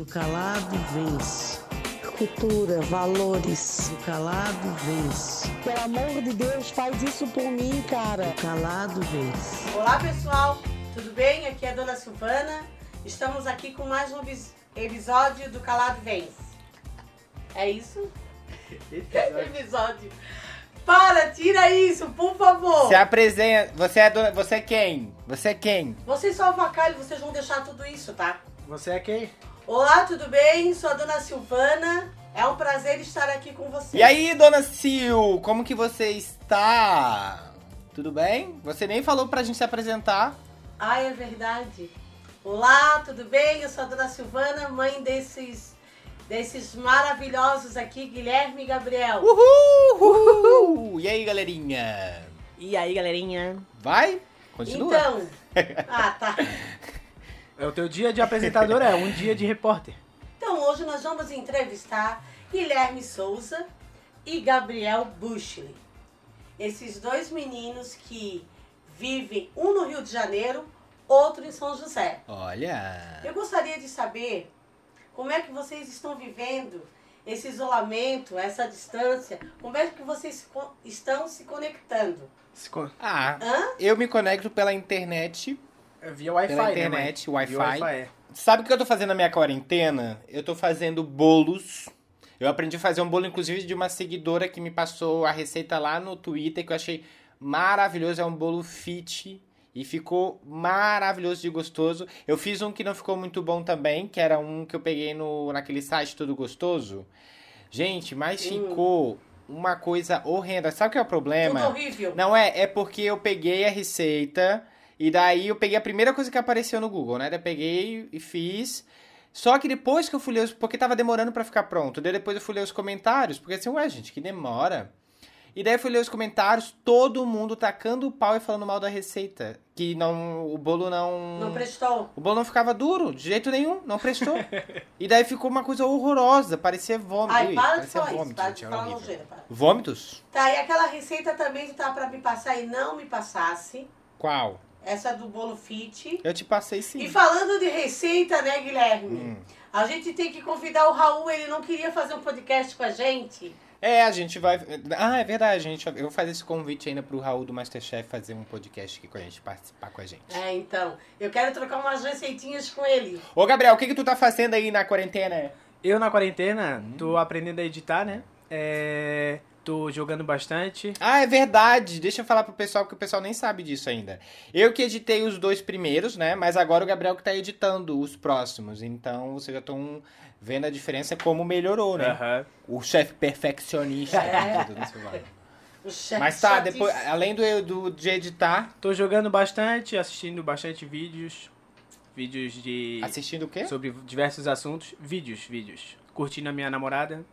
Do calado vence. Cultura, valores. Do calado vence. Pelo amor de Deus, faz isso por mim, cara. Do calado vence. Olá pessoal, tudo bem? Aqui é a Dona Silvana. Estamos aqui com mais um episódio do Calado Vence. É isso? episódio. Para, tira isso, por favor. Se apresenta. Você é, dona- você é quem? Você é quem? Vocês só avacalham, vocês vão deixar tudo isso, tá? Você é quem? Olá, tudo bem? Sou a Dona Silvana. É um prazer estar aqui com vocês. E aí, dona Sil, como que você está? Tudo bem? Você nem falou pra gente se apresentar. Ai, é verdade. Olá, tudo bem? Eu sou a Dona Silvana, mãe desses, desses maravilhosos aqui, Guilherme e Gabriel. Uhul! Uhul! E aí, galerinha? E aí, galerinha? Vai? Continua. Então. Ah, tá. É o teu dia de apresentador, é um dia de repórter. Então, hoje nós vamos entrevistar Guilherme Souza e Gabriel Bushley. Esses dois meninos que vivem um no Rio de Janeiro, outro em São José. Olha. Eu gostaria de saber como é que vocês estão vivendo esse isolamento, essa distância, como é que vocês estão se conectando. Se co- Ah, Hã? eu me conecto pela internet. Via Wi-Fi, Pela né, internet? Wi-Fi. Wi-Fi, é. Sabe o que eu tô fazendo na minha quarentena? Eu tô fazendo bolos. Eu aprendi a fazer um bolo, inclusive, de uma seguidora que me passou a receita lá no Twitter, que eu achei maravilhoso. É um bolo fit e ficou maravilhoso de gostoso. Eu fiz um que não ficou muito bom também, que era um que eu peguei no, naquele site Tudo Gostoso. Gente, mas ficou uma coisa horrenda. Sabe o que é o problema? Tudo horrível. Não é, é porque eu peguei a receita e daí eu peguei a primeira coisa que apareceu no Google, né? Daí eu peguei e fiz. Só que depois que eu fui ler, os, porque tava demorando pra ficar pronto. Daí depois eu fui ler os comentários, porque assim, ué, gente, que demora. E daí eu fui ler os comentários, todo mundo tacando o pau e falando mal da receita. Que não, o bolo não... Não prestou? O bolo não ficava duro, de jeito nenhum, não prestou. e daí ficou uma coisa horrorosa, parecia vômito. Ai, Ui, para de falar isso, vômito, para gente, de falar para. Vômitos? Tá, e aquela receita também que tá pra me passar e não me passasse. Qual? Essa do bolo fit. Eu te passei sim. E falando de receita, né, Guilherme? Hum. A gente tem que convidar o Raul, ele não queria fazer um podcast com a gente. É, a gente vai. Ah, é verdade, gente. Eu vou fazer esse convite ainda pro Raul do Masterchef fazer um podcast aqui com a gente, participar com a gente. É, então. Eu quero trocar umas receitinhas com ele. Ô, Gabriel, o que, que tu tá fazendo aí na quarentena? Eu na quarentena, tô aprendendo a editar, né? É... Tô jogando bastante. Ah, é verdade. Deixa eu falar pro pessoal que o pessoal nem sabe disso ainda. Eu que editei os dois primeiros, né? Mas agora o Gabriel que tá editando os próximos. Então vocês já estão vendo a diferença como melhorou, né? Aham. O chefe perfeccionista. Mas tá, depois, além do, do de editar, Tô jogando bastante, assistindo bastante vídeos. Vídeos de... assistindo o quê? Sobre diversos assuntos. Vídeos, vídeos. Curtindo a minha namorada.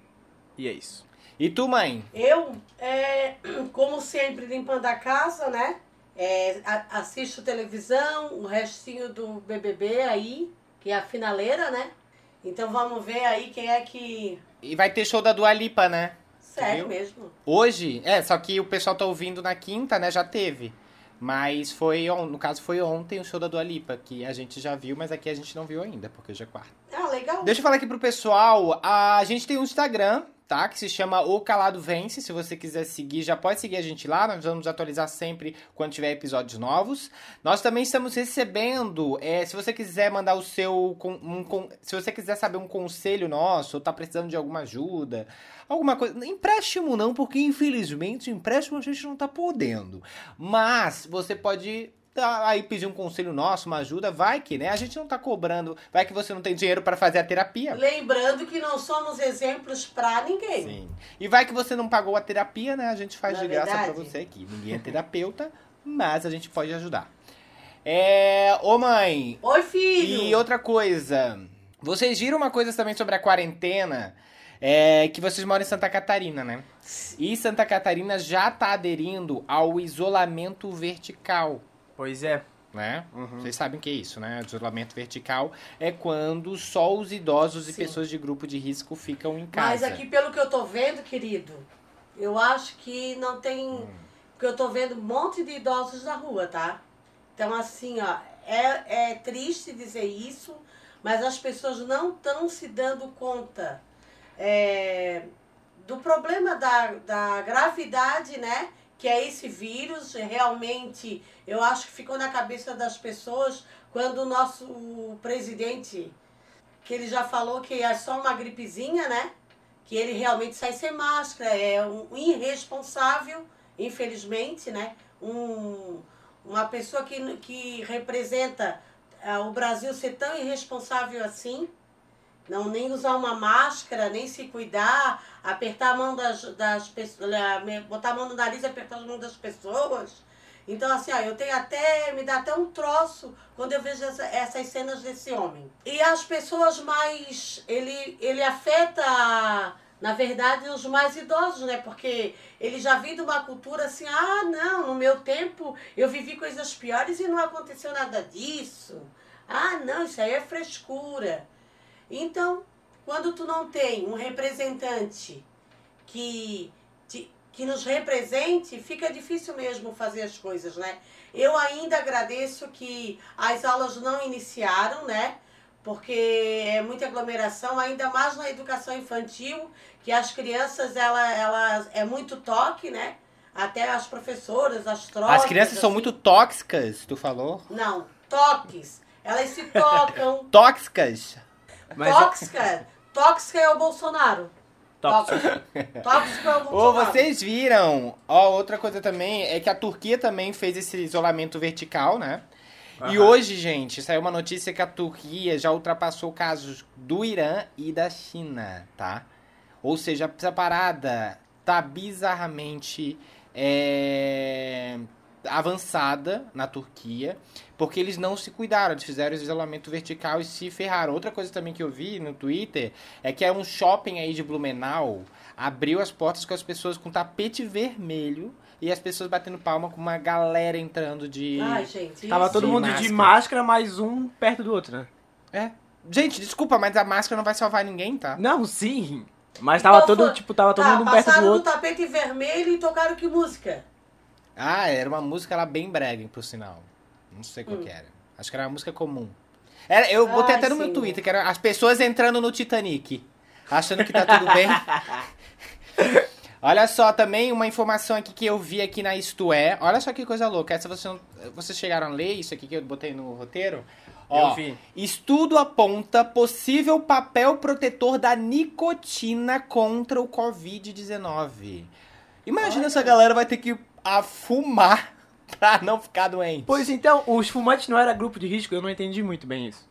E é isso. E tu, mãe? Eu, é, como sempre, limpando a casa, né? É, assisto televisão, o restinho do BBB aí, que é a finaleira, né? Então vamos ver aí quem é que... E vai ter show da Dua Lipa, né? Sério mesmo. Hoje, é, só que o pessoal tá ouvindo na quinta, né? Já teve. Mas foi, on- no caso, foi ontem o show da Dua Lipa, que a gente já viu, mas aqui a gente não viu ainda, porque hoje é quarta. Ah, legal. Deixa eu falar aqui pro pessoal, a gente tem um Instagram, tá? Que se chama O Calado Vence. Se você quiser seguir, já pode seguir a gente lá. Nós vamos atualizar sempre quando tiver episódios novos. Nós também estamos recebendo, é, se você quiser mandar o seu, um con- se você quiser saber um conselho nosso, ou tá precisando de alguma ajuda, alguma coisa, empréstimo não, porque infelizmente empréstimo a gente não tá podendo. Mas você pode tá, aí pedir um conselho nosso, uma ajuda, vai que, né? A gente não tá cobrando, vai que você não tem dinheiro para fazer a terapia. Lembrando que não somos exemplos pra ninguém. Sim. E vai que você não pagou a terapia, né? A gente faz Não é de graça pra verdade? você aqui. Ninguém é terapeuta, mas a gente pode ajudar. É. Ô mãe, Oi, filho. e outra coisa. Vocês viram uma coisa também sobre a quarentena? É que vocês moram em Santa Catarina, né? E Santa Catarina já tá aderindo ao isolamento vertical. Pois é. né? Uhum. Vocês sabem o que é isso, né? Isolamento vertical é quando só os idosos e Sim. pessoas de grupo de risco ficam em casa. Mas aqui, pelo que eu tô vendo, querido, eu acho que não tem. Hum. Porque eu tô vendo um monte de idosos na rua, tá? Então, assim, ó, é, é triste dizer isso, mas as pessoas não estão se dando conta é, do problema da, da gravidade, né? Que é esse vírus. Realmente, eu acho que ficou na cabeça das pessoas quando o nosso presidente, que ele já falou que é só uma gripezinha, né? Que ele realmente sai sem máscara, é um irresponsável, infelizmente, né? Um, uma pessoa que, que representa uh, o Brasil ser tão irresponsável assim, não nem usar uma máscara, nem se cuidar, apertar a mão das, das pessoas, botar a mão no nariz e apertar a mão das pessoas. Então, assim, ó, eu tenho até, me dá até um troço quando eu vejo essa, essas cenas desse homem. E as pessoas mais, ele, ele afeta na verdade, os mais idosos, né? Porque ele já vem de uma cultura assim, ah, não, no meu tempo eu vivi coisas piores e não aconteceu nada disso. Ah, não, isso aí é frescura. Então, quando tu não tem um representante que, te, que nos represente, fica difícil mesmo fazer as coisas, né? Eu ainda agradeço que as aulas não iniciaram, né? porque é muita aglomeração, ainda mais na educação infantil, que as crianças, ela, ela é muito toque, né? Até as professoras, as trocas. As crianças assim. são muito tóxicas, tu falou? Não, toques. Elas se tocam. tóxicas. Mas... Tóxica. Tóxica é o Bolsonaro. Tóxica. Tóxica é o Bolsonaro. Ou vocês viram, ó, outra coisa também é que a Turquia também fez esse isolamento vertical, né? Uhum. E hoje, gente, saiu uma notícia que a Turquia já ultrapassou casos do Irã e da China, tá? Ou seja, essa parada tá bizarramente é, avançada na Turquia, porque eles não se cuidaram, eles fizeram isolamento vertical e se ferraram. Outra coisa também que eu vi no Twitter é que é um shopping aí de Blumenau abriu as portas com as pessoas com tapete vermelho e as pessoas batendo palma com uma galera entrando de. Ai, gente. Tava todo mundo máscara. de máscara, mais um perto do outro, né? É. Gente, desculpa, mas a máscara não vai salvar ninguém, tá? Não, sim. Mas tava então, todo, tipo, tava todo tá, mundo perto do outro. do tapete vermelho e tocaram que música? Ah, era uma música lá bem brega, por sinal. Não sei qual hum. que era. Acho que era uma música comum. Era, eu botei Ai, até no sim. meu Twitter, que era as pessoas entrando no Titanic. Achando que tá tudo bem. Olha só, também uma informação aqui que eu vi aqui na Isto É. Olha só que coisa louca. Essa você não, vocês chegaram a ler isso aqui que eu botei no roteiro? Ó, eu vi. Estudo aponta possível papel protetor da nicotina contra o Covid-19. Imagina Olha. essa galera vai ter que fumar pra não ficar doente. Pois então, os fumantes não era grupo de risco, eu não entendi muito bem isso.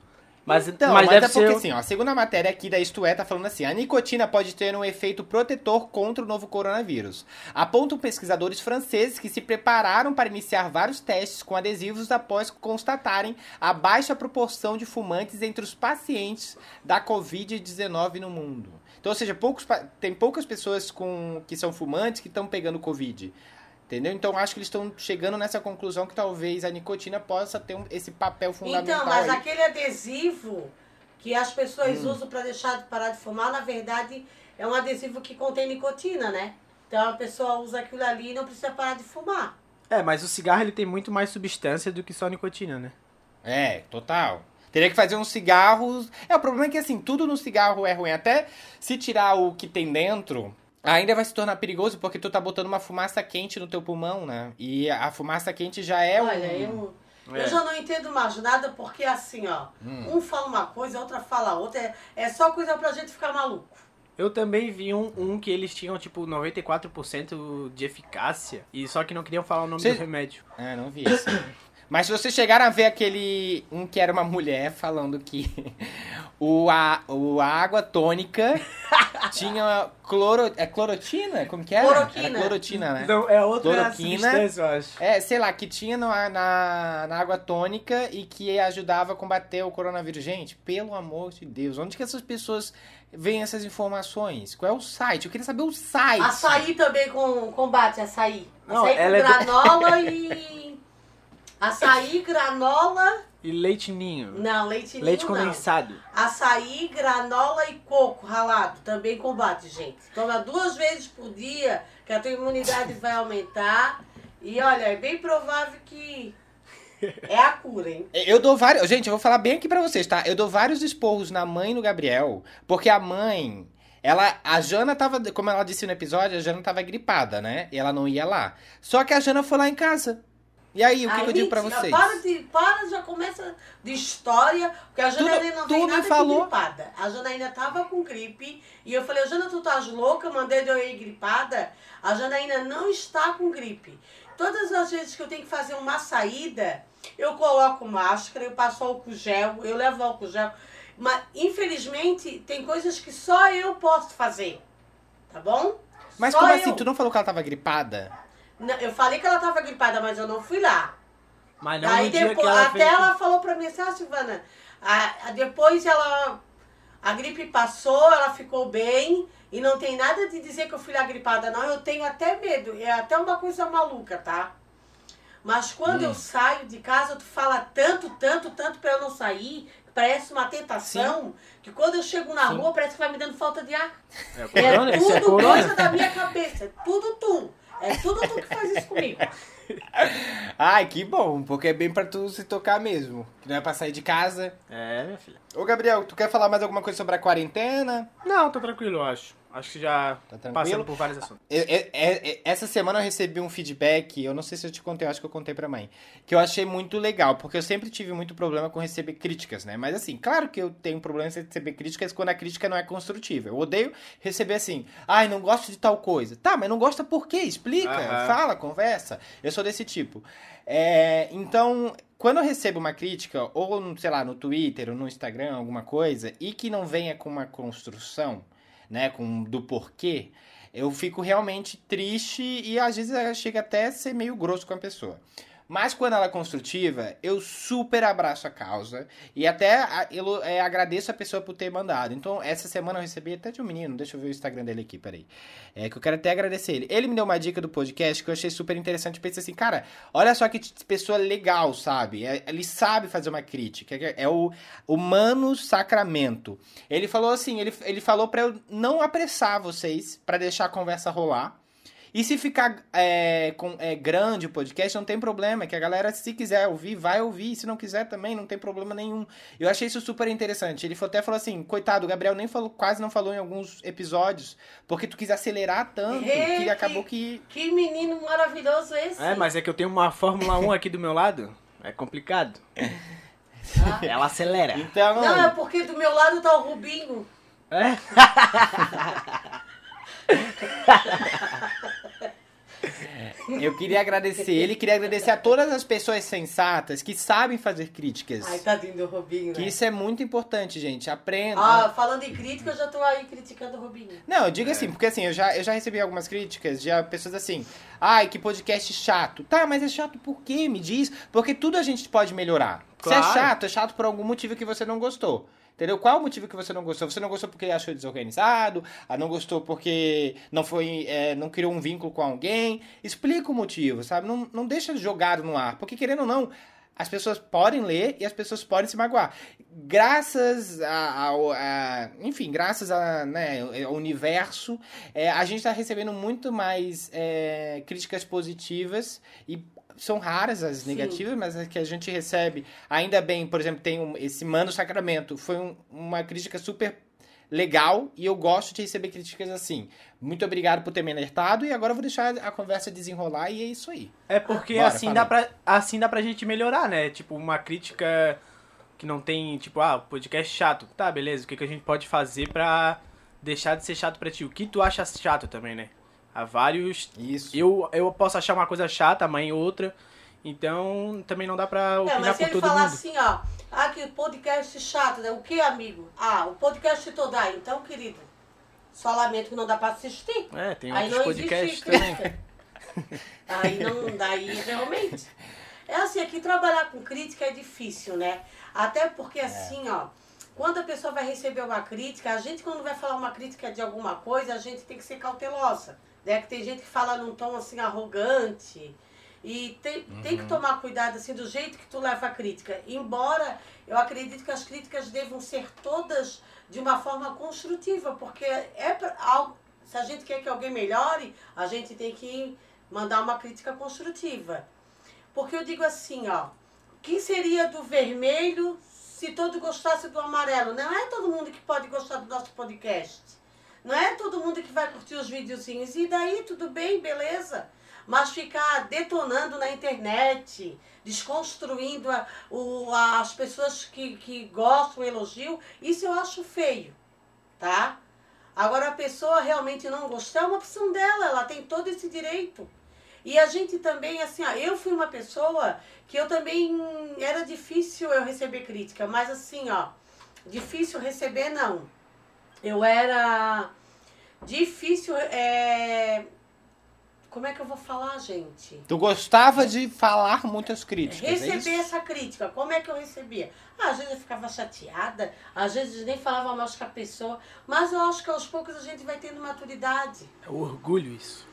Mas, então, mas, mas é porque ser... assim, ó, a segunda matéria aqui da Isto É tá falando assim, a nicotina pode ter um efeito protetor contra o novo coronavírus. Apontam pesquisadores franceses que se prepararam para iniciar vários testes com adesivos após constatarem a baixa proporção de fumantes entre os pacientes da Covid-19 no mundo. Então, ou seja, poucos, tem poucas pessoas com, que são fumantes que estão pegando Covid. Entendeu? Então acho que eles estão chegando nessa conclusão que talvez a nicotina possa ter um, esse papel fundamental. Então, mas aí. aquele adesivo que as pessoas hum. usam para deixar de parar de fumar, na verdade, é um adesivo que contém nicotina, né? Então a pessoa usa aquilo ali e não precisa parar de fumar. É, mas o cigarro ele tem muito mais substância do que só nicotina, né? É, total. Teria que fazer uns cigarros. É, o problema é que assim, tudo no cigarro é ruim. Até se tirar o que tem dentro, ainda vai se tornar perigoso porque tu tá botando uma fumaça quente no teu pulmão, né? E a fumaça quente já é Olha, um... eu, é. eu já não entendo mais nada porque assim, ó, hum. um fala uma coisa, a outra fala outra, é, é só coisa pra gente ficar maluco. Eu também vi um, um que eles tinham, tipo, 94% de eficácia, e só que não queriam falar o nome Cê... do remédio. É, não vi isso. Mas se vocês chegaram a ver aquele. Um que era uma mulher falando que o, a, o a água tônica tinha cloro, é clorotina? Como que era? Cloroquina. Era clorotina, né? Não, é outra Cloroquina, eu acho. É, sei lá, que tinha no, na, na água tônica e que ajudava a combater o coronavírus. Gente, pelo amor de Deus, onde que essas pessoas veem essas informações? Qual é o site? Eu queria saber o site. Açaí também com, combate, açaí. Não, açaí com granola é... e Açaí, granola. E leite ninho. Não, leite ninho. Leite condensado. Não. Açaí, granola e coco ralado. Também combate, gente. Toma duas vezes por dia, que a tua imunidade vai aumentar. E olha, é bem provável que É a cura, hein? Eu dou vários. Gente, eu vou falar bem aqui pra vocês, tá? Eu dou vários esporros na mãe e no Gabriel, porque a mãe. Ela, a Jana tava, como ela disse no episódio, a Jana tava gripada, né? E ela não ia lá. Só que a Jana foi lá em casa. E aí, o que, Aí, que eu digo pra mentira, vocês? Para, de, para, já começa de história, porque a Janaína não me nada falou- gripada. A Janaína tava com gripe e eu falei, Jana, tu estás louca? Mandei de eu ir gripada. A Janaína não está com gripe. Todas as vezes que eu tenho que fazer uma saída, eu coloco máscara, eu passo álcool gel, eu levo álcool gel. Mas, infelizmente, tem coisas que só eu posso fazer. Tá bom? Mas Só como eu. assim? Tu não falou que ela tava gripada? Não, eu falei que ela tava gripada, mas eu não fui lá. Mas não Aí no dia depois, ela até fez... ela falou pra mim assim, ah, Silvana, a- a- depois ela. A gripe passou, ela ficou bem. E não tem nada de dizer que eu fui lá gripada, não. Eu tenho até medo. É até uma coisa maluca, tá? Mas quando Hum. eu saio de casa, tu fala tanto, tanto, tanto pra eu não sair. Parece uma tentação. Que quando eu chego na Sim. rua, parece que vai me dando falta de ar. É? É Isso é tudo corona? coisa da minha cabeça. É tudo tu. É tudo tu que faz isso comigo. Ai, que bom, porque é bem pra tu se tocar mesmo. Que não é pra sair de casa. É, minha filha. Ô, Gabriel, tu quer falar mais alguma coisa sobre a quarentena? Não, tô tranquilo, eu acho. Acho que já Tá passando por vários assuntos. É- é- essa semana eu recebi um feedback, eu não sei se eu te contei, eu acho que eu contei pra mãe, que eu achei muito legal, porque eu sempre tive muito problema com receber críticas, né? Mas assim, claro que eu tenho problema em receber críticas quando a crítica não é construtiva. Eu odeio receber assim, ai, não gosto de tal coisa. Tá, mas não gosta por quê? Explica, Aham. fala, conversa. Eu sou desse tipo. É, então, quando eu recebo uma crítica, ou, sei lá, no Twitter ou no Instagram, alguma coisa, e que não venha com uma construção, né, com do porquê, eu fico realmente triste e às vezes eh, chega até a ser meio grosso com a pessoa. Mas quando ela é construtiva, eu super abraço a causa e até eu eh, agradeço a pessoa por ter mandado. Então, essa semana eu recebi até de um menino, deixa eu ver o Instagram dele aqui, peraí. É que eu quero até agradecer ele. Ele me deu uma dica do podcast que eu achei super interessante. Pensei assim, cara, olha só que pessoa legal, sabe? É- Ele sabe fazer uma crítica. É é o, o Mano Sacramento. Ele falou assim, ele, ele falou pra eu não apressar vocês pra deixar a conversa rolar. E se ficar é, com, é, grande o podcast, não tem problema. Que a galera, se quiser ouvir, vai ouvir. Se não quiser também, não tem problema nenhum. Eu achei isso super interessante. Ele até falou assim: coitado, o Gabriel nem falou, quase não falou em alguns episódios. Porque tu quis acelerar tanto É, que que- acabou que. Que menino maravilhoso esse. É, mas é que eu tenho uma Fórmula 1 aqui do meu lado. É complicado. Ah. Ela acelera. Então. Não, é porque do meu lado tá o Rubinho. É? Eu queria agradecer ele, queria agradecer a todas as pessoas sensatas que sabem fazer críticas. Ai, tadinho do Rubinho, Que né? isso é muito importante, gente. Aprenda. Ah, falando em crítica, eu já tô aí criticando o Rubinho. Não, eu digo assim, porque assim, eu já, eu já recebi algumas críticas de pessoas assim, ai, que podcast chato. Tá, mas é chato por quê? Me diz. Porque tudo a gente pode melhorar. Se é Claro. chato, é chato por algum motivo que você não gostou. Entendeu? Qual o motivo que você não gostou? Você não gostou porque achou desorganizado? Ah, não gostou porque não foi, é, não criou um vínculo com alguém? Explica o motivo, sabe? Não, não deixa jogado no ar. Porque querendo ou não, as pessoas podem ler e as pessoas podem se magoar. Graças a, ao- a- enfim, graças a, né, ao universo, é, a gente está recebendo muito mais é, críticas positivas e são raras as Sim. negativas, mas as que a gente recebe, ainda bem, por exemplo, tem um- esse Mano Sacramento, foi um- uma crítica super legal e eu gosto de receber críticas assim. Muito obrigado por ter me alertado e agora eu vou deixar a conversa desenrolar e é isso aí. É porque Bora, assim, dá pra, assim dá pra gente melhorar, né? Tipo, uma crítica que não tem, tipo, ah, podcast chato. Tá, beleza, o que, que a gente pode fazer pra deixar de ser chato pra ti? O que tu acha chato também, né? Há vários. Isso. Eu, eu posso achar uma coisa chata, a mãe outra. Então também não dá pra É, opinar mas se por ele todo falar mundo. assim, ó, ah, que podcast chato, né? O que, amigo? Ah, o podcast todo. Ah, então, querido, só lamento que não dá pra assistir. É, tem Aí outros não podcasts existe também. crítica. Aí não, daí realmente. É assim, aqui trabalhar com crítica é difícil, né? Até porque assim, ó, quando a pessoa vai receber uma crítica, a gente quando vai falar uma crítica de alguma coisa, a gente tem que ser cautelosa. Né? Que tem gente que fala num tom assim arrogante. E tem, tem que tomar cuidado assim do jeito que tu leva a crítica. Embora eu acredito que as críticas devam ser todas de uma forma construtiva, porque é pra, algo, se a gente quer que alguém melhore, a gente tem que mandar uma crítica construtiva. Porque eu digo assim, ó, quem seria do vermelho se todo gostasse do amarelo? Não é todo mundo que pode gostar do nosso podcast. Não é todo mundo que vai curtir os videozinhos. E daí, tudo bem, beleza. Mas ficar detonando na internet, desconstruindo a, o, as pessoas que, que gostam, elogio, isso eu acho feio, tá? Agora, a pessoa realmente não gostar é uma opção dela, ela tem todo esse direito. E a gente também, assim, ó, eu fui uma pessoa que eu também era difícil eu receber crítica, mas assim, ó, difícil receber não. Eu era difícil, é... como é que eu vou falar, gente? Tu gostava de falar muitas críticas, é Receber isso? essa crítica, como é que eu recebia? Ah, às vezes eu ficava chateada, às vezes nem falava mais com a pessoa, mas eu acho que aos poucos a gente vai tendo maturidade É orgulho isso.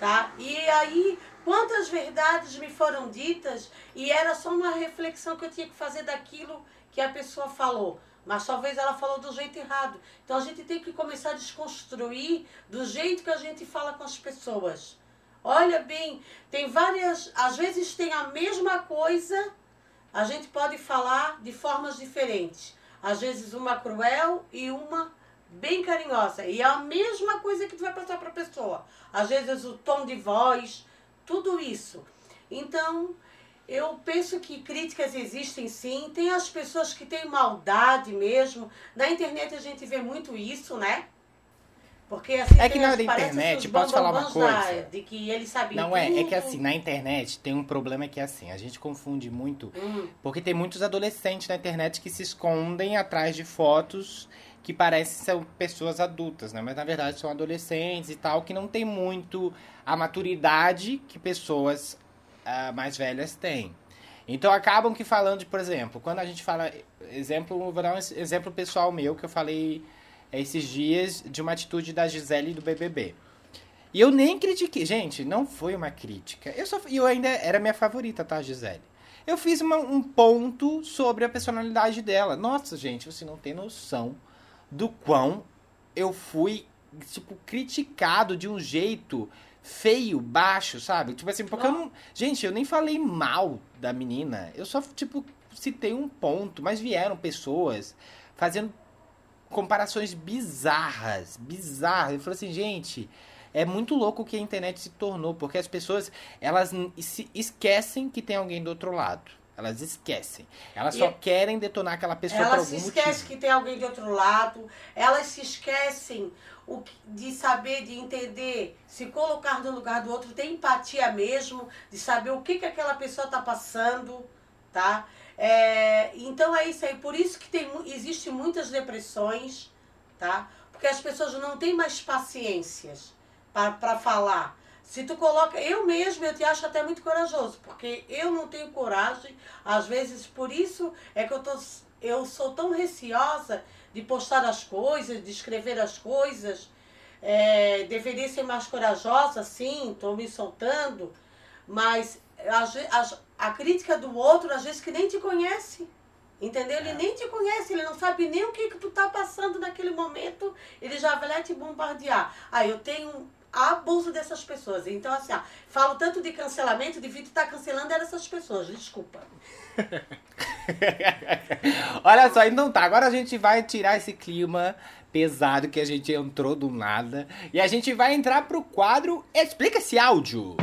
tá? E aí, quantas verdades me foram ditas e era só uma reflexão que eu tinha que fazer daquilo que a pessoa falou. Mas talvez ela falou do jeito errado. Então a gente tem que começar a desconstruir do jeito que a gente fala com as pessoas. Olha bem, tem várias. Às vezes tem a mesma coisa, a gente pode falar de formas diferentes. Às vezes uma cruel e uma bem carinhosa. E é a mesma coisa que tu vai passar para a pessoa. Às vezes o tom de voz, tudo isso. Então, eu penso que críticas existem sim. Tem as pessoas que têm maldade mesmo. Na internet a gente vê muito isso, né? Porque assim, É que na internet, os posso falar uma bambambãs da- coisa? de que eles sabem Não é, é que assim, na internet tem um problema que é assim, a gente confunde muito, Hum. porque tem muitos adolescentes na internet que se escondem atrás de fotos que parecem ser pessoas adultas, né? Mas na verdade são adolescentes e tal, que não tem muito a maturidade que pessoas ah, mais velhas têm. Então acabam que falando, de, por exemplo, quando a gente fala, exemplo, vou dar um ex- exemplo pessoal meu que eu falei esses dias de uma atitude da Gisele do BBB. E eu nem critiquei. Gente, não foi uma crítica. Eu, só, eu ainda era minha favorita, tá, Gisele? Eu fiz uma- um ponto sobre a personalidade dela. Nossa, gente, você não tem noção do quão eu fui, tipo, criticado de um jeito feio, baixo, sabe? Tipo assim, porque eu não. Gente, eu nem falei mal da menina. Eu só, tipo, citei um ponto. Mas vieram pessoas fazendo comparações bizarras, bizarras. Eu falei assim, gente, é muito louco o que a internet se tornou, porque as pessoas, elas se esquecem que tem alguém do outro lado. Elas esquecem. Elas só E- querem detonar aquela pessoa por Elas algum se esquecem motivo. que tem alguém de outro lado, elas se esquecem o de saber, de entender, se colocar no lugar do outro, ter empatia mesmo, de saber o que, que aquela pessoa está passando, tá? É, então é isso aí, por isso que tem, existe muitas depressões, tá? Porque as pessoas não têm mais paciências para falar. Se tu coloca, eu mesmo eu te acho até muito corajoso, porque eu não tenho coragem, às vezes por isso é que eu tô eu sou tão receosa de postar as coisas, de escrever as coisas. É, deveria ser mais corajosa, sim, estou me soltando, mas ve- as- a crítica do outro, às vezes, que nem te conhece. Entendeu? Ele nem te conhece, ele não sabe nem o que, que tu tá passando naquele momento, ele já vai lá te bombardear. Ah, eu tenho abuso dessas pessoas. Então, assim, ó, falo tanto de cancelamento, devia estar cancelando essas pessoas, desculpa. Olha só, então tá. Agora a gente vai tirar esse clima pesado que a gente entrou do nada. E a gente vai entrar pro quadro Explica esse áudio.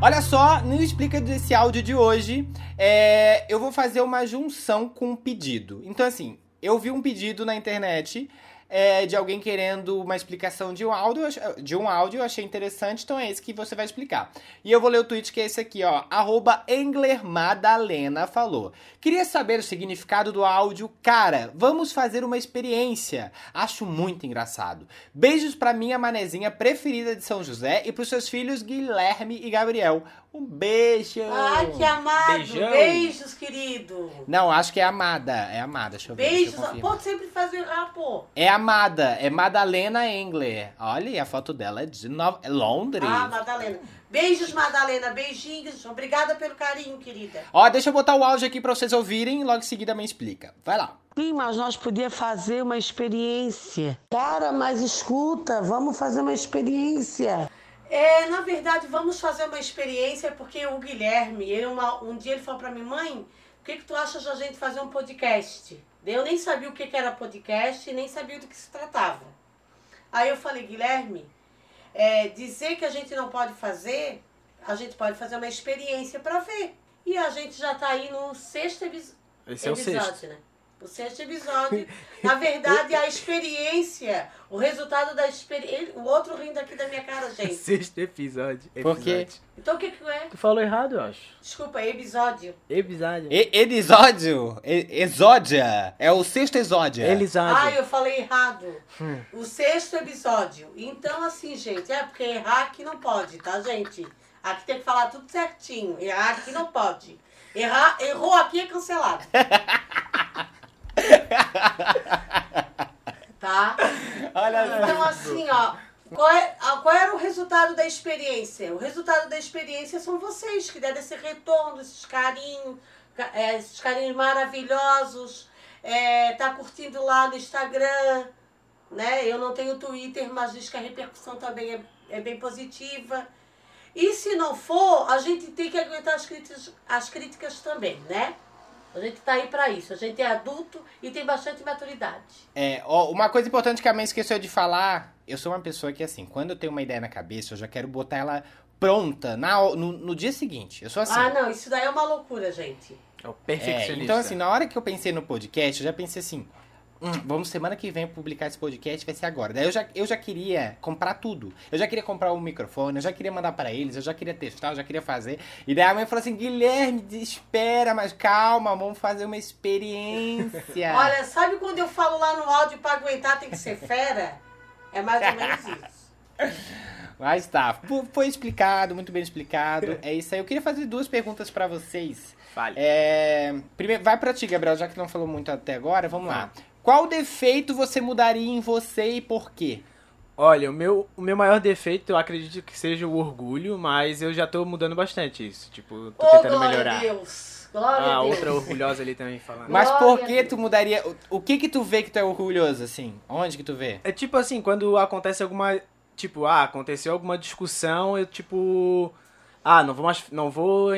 Olha só, no Explica desse áudio de hoje, é, eu vou fazer uma junção com um pedido. Então, assim, eu vi um pedido na internet é, de alguém querendo uma explicação de um áudio, de um áudio, eu achei interessante, então é esse que você vai explicar. E eu vou ler o tweet que é esse aqui, ó, arroba Engler Madalena falou. Queria saber o significado do áudio, cara, vamos fazer uma experiência. Acho muito engraçado. Beijos pra minha manezinha preferida de São José e pros seus filhos Guilherme e Gabriel. Um beijo! Ai, que amado! Beijão. Beijos, querido! Não, acho que é amada. É amada, deixa eu ver. deixa eu Beijos! confirmar. Pô, sempre faz o errar, pô! É amada, é Madalena Engler. Olha, e a foto dela é de Nova... é Londres. Ah, Madalena. Beijos, Madalena. Beijinhos. Obrigada pelo carinho, querida. Ó, deixa eu botar o áudio aqui pra vocês ouvirem logo em seguida me explica. Vai lá. Sim, mas nós podíamos fazer uma experiência. Cara, mas escuta, vamos fazer uma experiência. É, na verdade, vamos fazer uma experiência, porque o Guilherme, ele uma- um dia ele falou pra mim, mãe, o que, que tu achas da gente fazer um podcast? Eu nem sabia o que, que era podcast e nem sabia do que se tratava. Aí eu falei, Guilherme, é, dizer que a gente não pode fazer, a gente pode fazer uma experiência pra ver. E a gente já tá aí no sexto episódio. Esse é o sexto. né? O sexto episódio. Na verdade, a experiência, o resultado da experiência. O outro rindo aqui da minha cara, gente. Sexto episódio. Por quê? episódio. Então o que, que é? Tu falou errado, eu acho. Desculpa, episódio. Episódio. E- episódio? E- exódia. É o sexto exódia. Ah, Elisódio. eu falei errado. O sexto episódio. Então, assim, gente, é porque errar aqui não pode, tá, gente? Aqui tem que falar tudo certinho. Errar aqui não pode. Errar, errou aqui é cancelado. tá? Olha. Então, assim, ó. Qual, é, qual era o resultado da experiência? O resultado da experiência são vocês que deram esse retorno, esses carinhos, ca- é, esses carinhos maravilhosos. É, tá curtindo lá no Instagram, né? Eu não tenho Twitter, mas diz que a repercussão também é, é bem positiva. E se não for, a gente tem que aguentar as críticas, as críticas também, né? A gente tá aí pra isso. A gente é adulto e tem bastante maturidade. É, ó, uma coisa importante que a mãe esqueceu de falar, eu sou uma pessoa que, assim, quando eu tenho uma ideia na cabeça, eu já quero botar ela pronta na, no, no dia seguinte. Eu sou assim. Ah, não, isso daí é uma loucura, gente. É o É, perfeccionista. então, assim, na hora que eu pensei no podcast, eu já pensei assim. "Hum, vamos semana que vem publicar esse podcast, vai ser agora. Daí eu já, eu já queria comprar tudo. Eu já queria comprar um microfone, eu já queria mandar pra eles, eu já queria testar, eu já queria fazer. E daí a mãe falou assim: Guilherme, espera, mas calma, vamos fazer uma experiência. Olha, sabe quando eu falo lá no áudio pra aguentar tem que ser fera? É mais ou menos isso. Mas tá, Fo- foi explicado, muito bem explicado. É isso aí. Eu queria fazer duas perguntas pra vocês. Fale. É, primeiro, vai pra ti, Gabriel, já que não falou muito até agora, vamos lá. Qual defeito você mudaria em você e por quê? Olha, o meu, o meu maior defeito eu acredito que seja o orgulho, mas eu já tô mudando bastante isso. Tipo, tô Ô, tentando glória melhorar. a Deus. Glória Ah, a Deus. outra orgulhosa ali também falando. Mas Glória por que tu mudaria? o- O que que tu vê que tu é orgulhoso, assim? Onde que tu vê? É tipo assim, quando acontece alguma. Tipo, ah, aconteceu alguma discussão, eu tipo. Ah, não vou mais. Não vou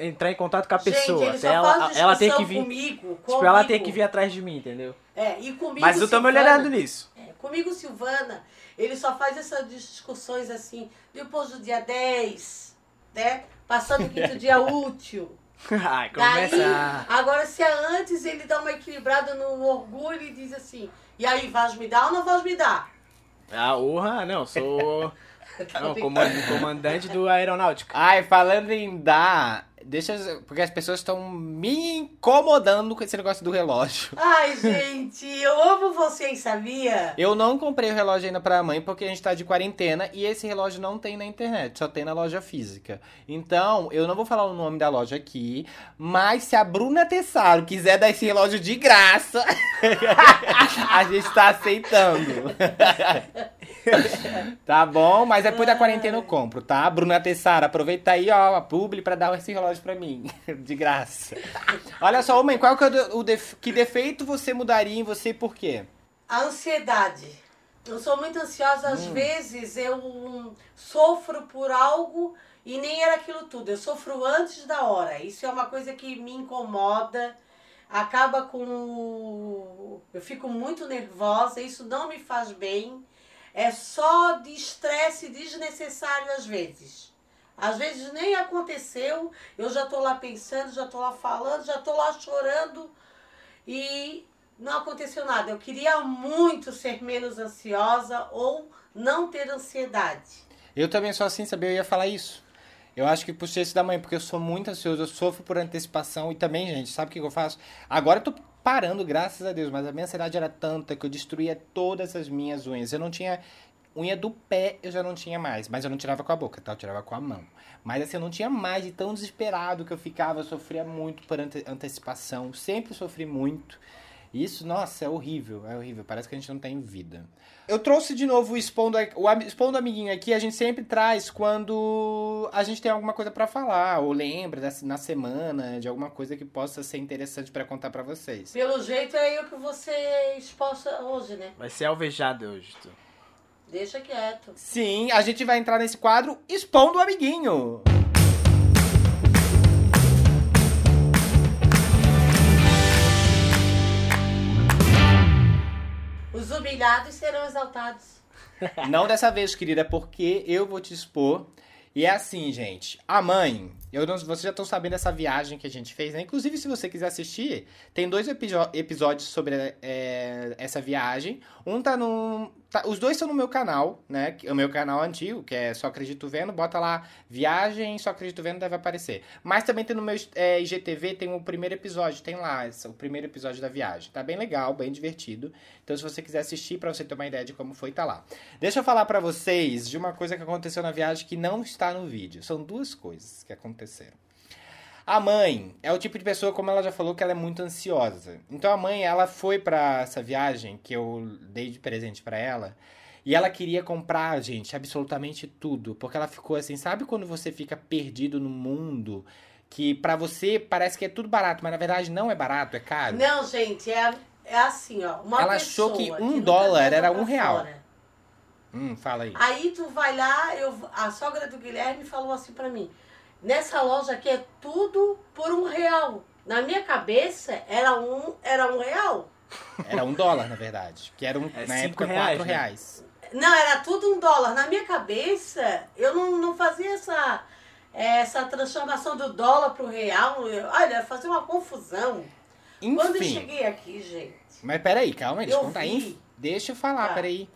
entrar em contato com a pessoa. Gente, ele até só ela, faz ela tem que vir. comigo, Tipo, ela tem comigo. que vir atrás de mim, entendeu? É, e comigo, Mas eu tô Silvana- melhorando nisso. É, comigo, Silvana, ele só faz essas discussões assim, depois do dia 10, né? Passando o quinto dia útil. Ai, começa. agora se é antes, ele dá uma equilibrada no orgulho e diz assim, e aí, vais me dar ou não vais me dar? Ah, urra, não, sou. Tá Não, comandante do aeronáutica. Ai, falando em dar, deixa. Porque as pessoas estão me incomodando com esse negócio do relógio. Ai, gente, eu amo vocês, sabia? Eu não comprei o relógio ainda pra mãe porque a gente tá de quarentena e esse relógio não tem na internet, só tem na loja física. Então, eu não vou falar o nome da loja aqui, mas se a Bruna Tessaro quiser dar esse relógio de graça, a gente tá aceitando. tá bom? Mas depois da quarentena eu compro, tá? Bruna Tessaro, aproveita aí, ó, a publi pra dar esse relógio pra mim, de graça. Olha só, mãe, qual que é o, def- que defeito você mudaria em você e por quê? A ansiedade. Eu sou muito ansiosa, às vezes eu hum, sofro por algo e nem era aquilo tudo. Eu sofro antes da hora. Isso é uma coisa que me incomoda. Acaba com. Eu fico muito nervosa, isso não me faz bem. É só de estresse desnecessário às vezes. Às vezes nem aconteceu, eu já tô lá pensando, já tô lá falando, já tô lá chorando e não aconteceu nada. Eu queria muito ser menos ansiosa ou não ter ansiedade. Eu também sou assim, sabia? Eu ia falar isso. Eu acho que puxei isso da mãe, porque eu sou muito ansioso, eu sofro por antecipação e também, gente, sabe o que que eu faço? Agora eu tô parando, graças a Deus, mas a minha ansiedade era tanta que eu destruía todas as minhas unhas. Eu não tinha. Unha do pé eu já não tinha mais, mas eu não tirava com a boca, tá? Eu tirava com a mão. Mas assim, eu não tinha mais de tão desesperado que eu ficava, eu sofria muito por ante- antecipação, sempre sofri muito. Isso, nossa, é horrível, é horrível. Parece que a gente não tem vida. Eu trouxe de novo o Expondo, o Expondo Amiguinho aqui, a gente sempre traz quando a gente tem alguma coisa pra falar, ou lembra da- na semana de alguma coisa que possa ser interessante pra contar pra vocês. Pelo jeito é eu que você exposta hoje, né? Vai ser alvejado hoje. Tu. Deixa quieto. Sim, a gente vai entrar nesse quadro Expondo o Amiguinho. Os humilhados serão exaltados. Não dessa vez, querida, porque eu vou te expor. E é assim, gente. A mãe, eu não, vocês já estão sabendo dessa viagem que a gente fez, né? Inclusive, se você quiser assistir, tem dois episódios sobre é, essa viagem. Um tá no. tá- os dois estão no meu canal, né? que- O meu canal antigo, que é Só Acredito Vendo. Bota lá Viagem Só Acredito Vendo, deve aparecer. Mas também tem no meu é, IGTV, tem o primeiro episódio, tem lá o primeiro episódio da viagem. Tá bem legal, bem divertido. Então, se você quiser assistir, pra você ter uma ideia de como foi, tá lá. Deixa eu falar pra vocês de uma coisa que aconteceu na viagem que não está no vídeo. São duas coisas que aconteceram. A mãe é o tipo de pessoa, como ela já falou, que ela é muito ansiosa. Então a mãe, ela foi pra essa viagem que eu dei de presente pra ela, e ela queria comprar, gente, absolutamente tudo, porque ela ficou assim, sabe quando você fica perdido no mundo, que pra você parece que é tudo barato, mas na verdade não é barato, é caro. Não, gente, é, é assim, ó. Uma Ela achou que um nunca dólar era um real. fora. Hum, fala aí. Aí tu vai lá, eu, a sogra do Guilherme falou assim pra mim: nessa loja aqui é tudo por um real. Na minha cabeça era um, era um real. Era um dólar, na verdade, que era um, É na época reais, quatro né? reais. Não, era tudo um dólar. Na minha cabeça, eu não, não fazia essa, essa transformação do dólar pro real. Eu- olha, fazia uma confusão. Quando eu Enfim. cheguei aqui, gente. Mas peraí, calma, deixa eu contar. Inf- Deixa eu falar, Tá. peraí.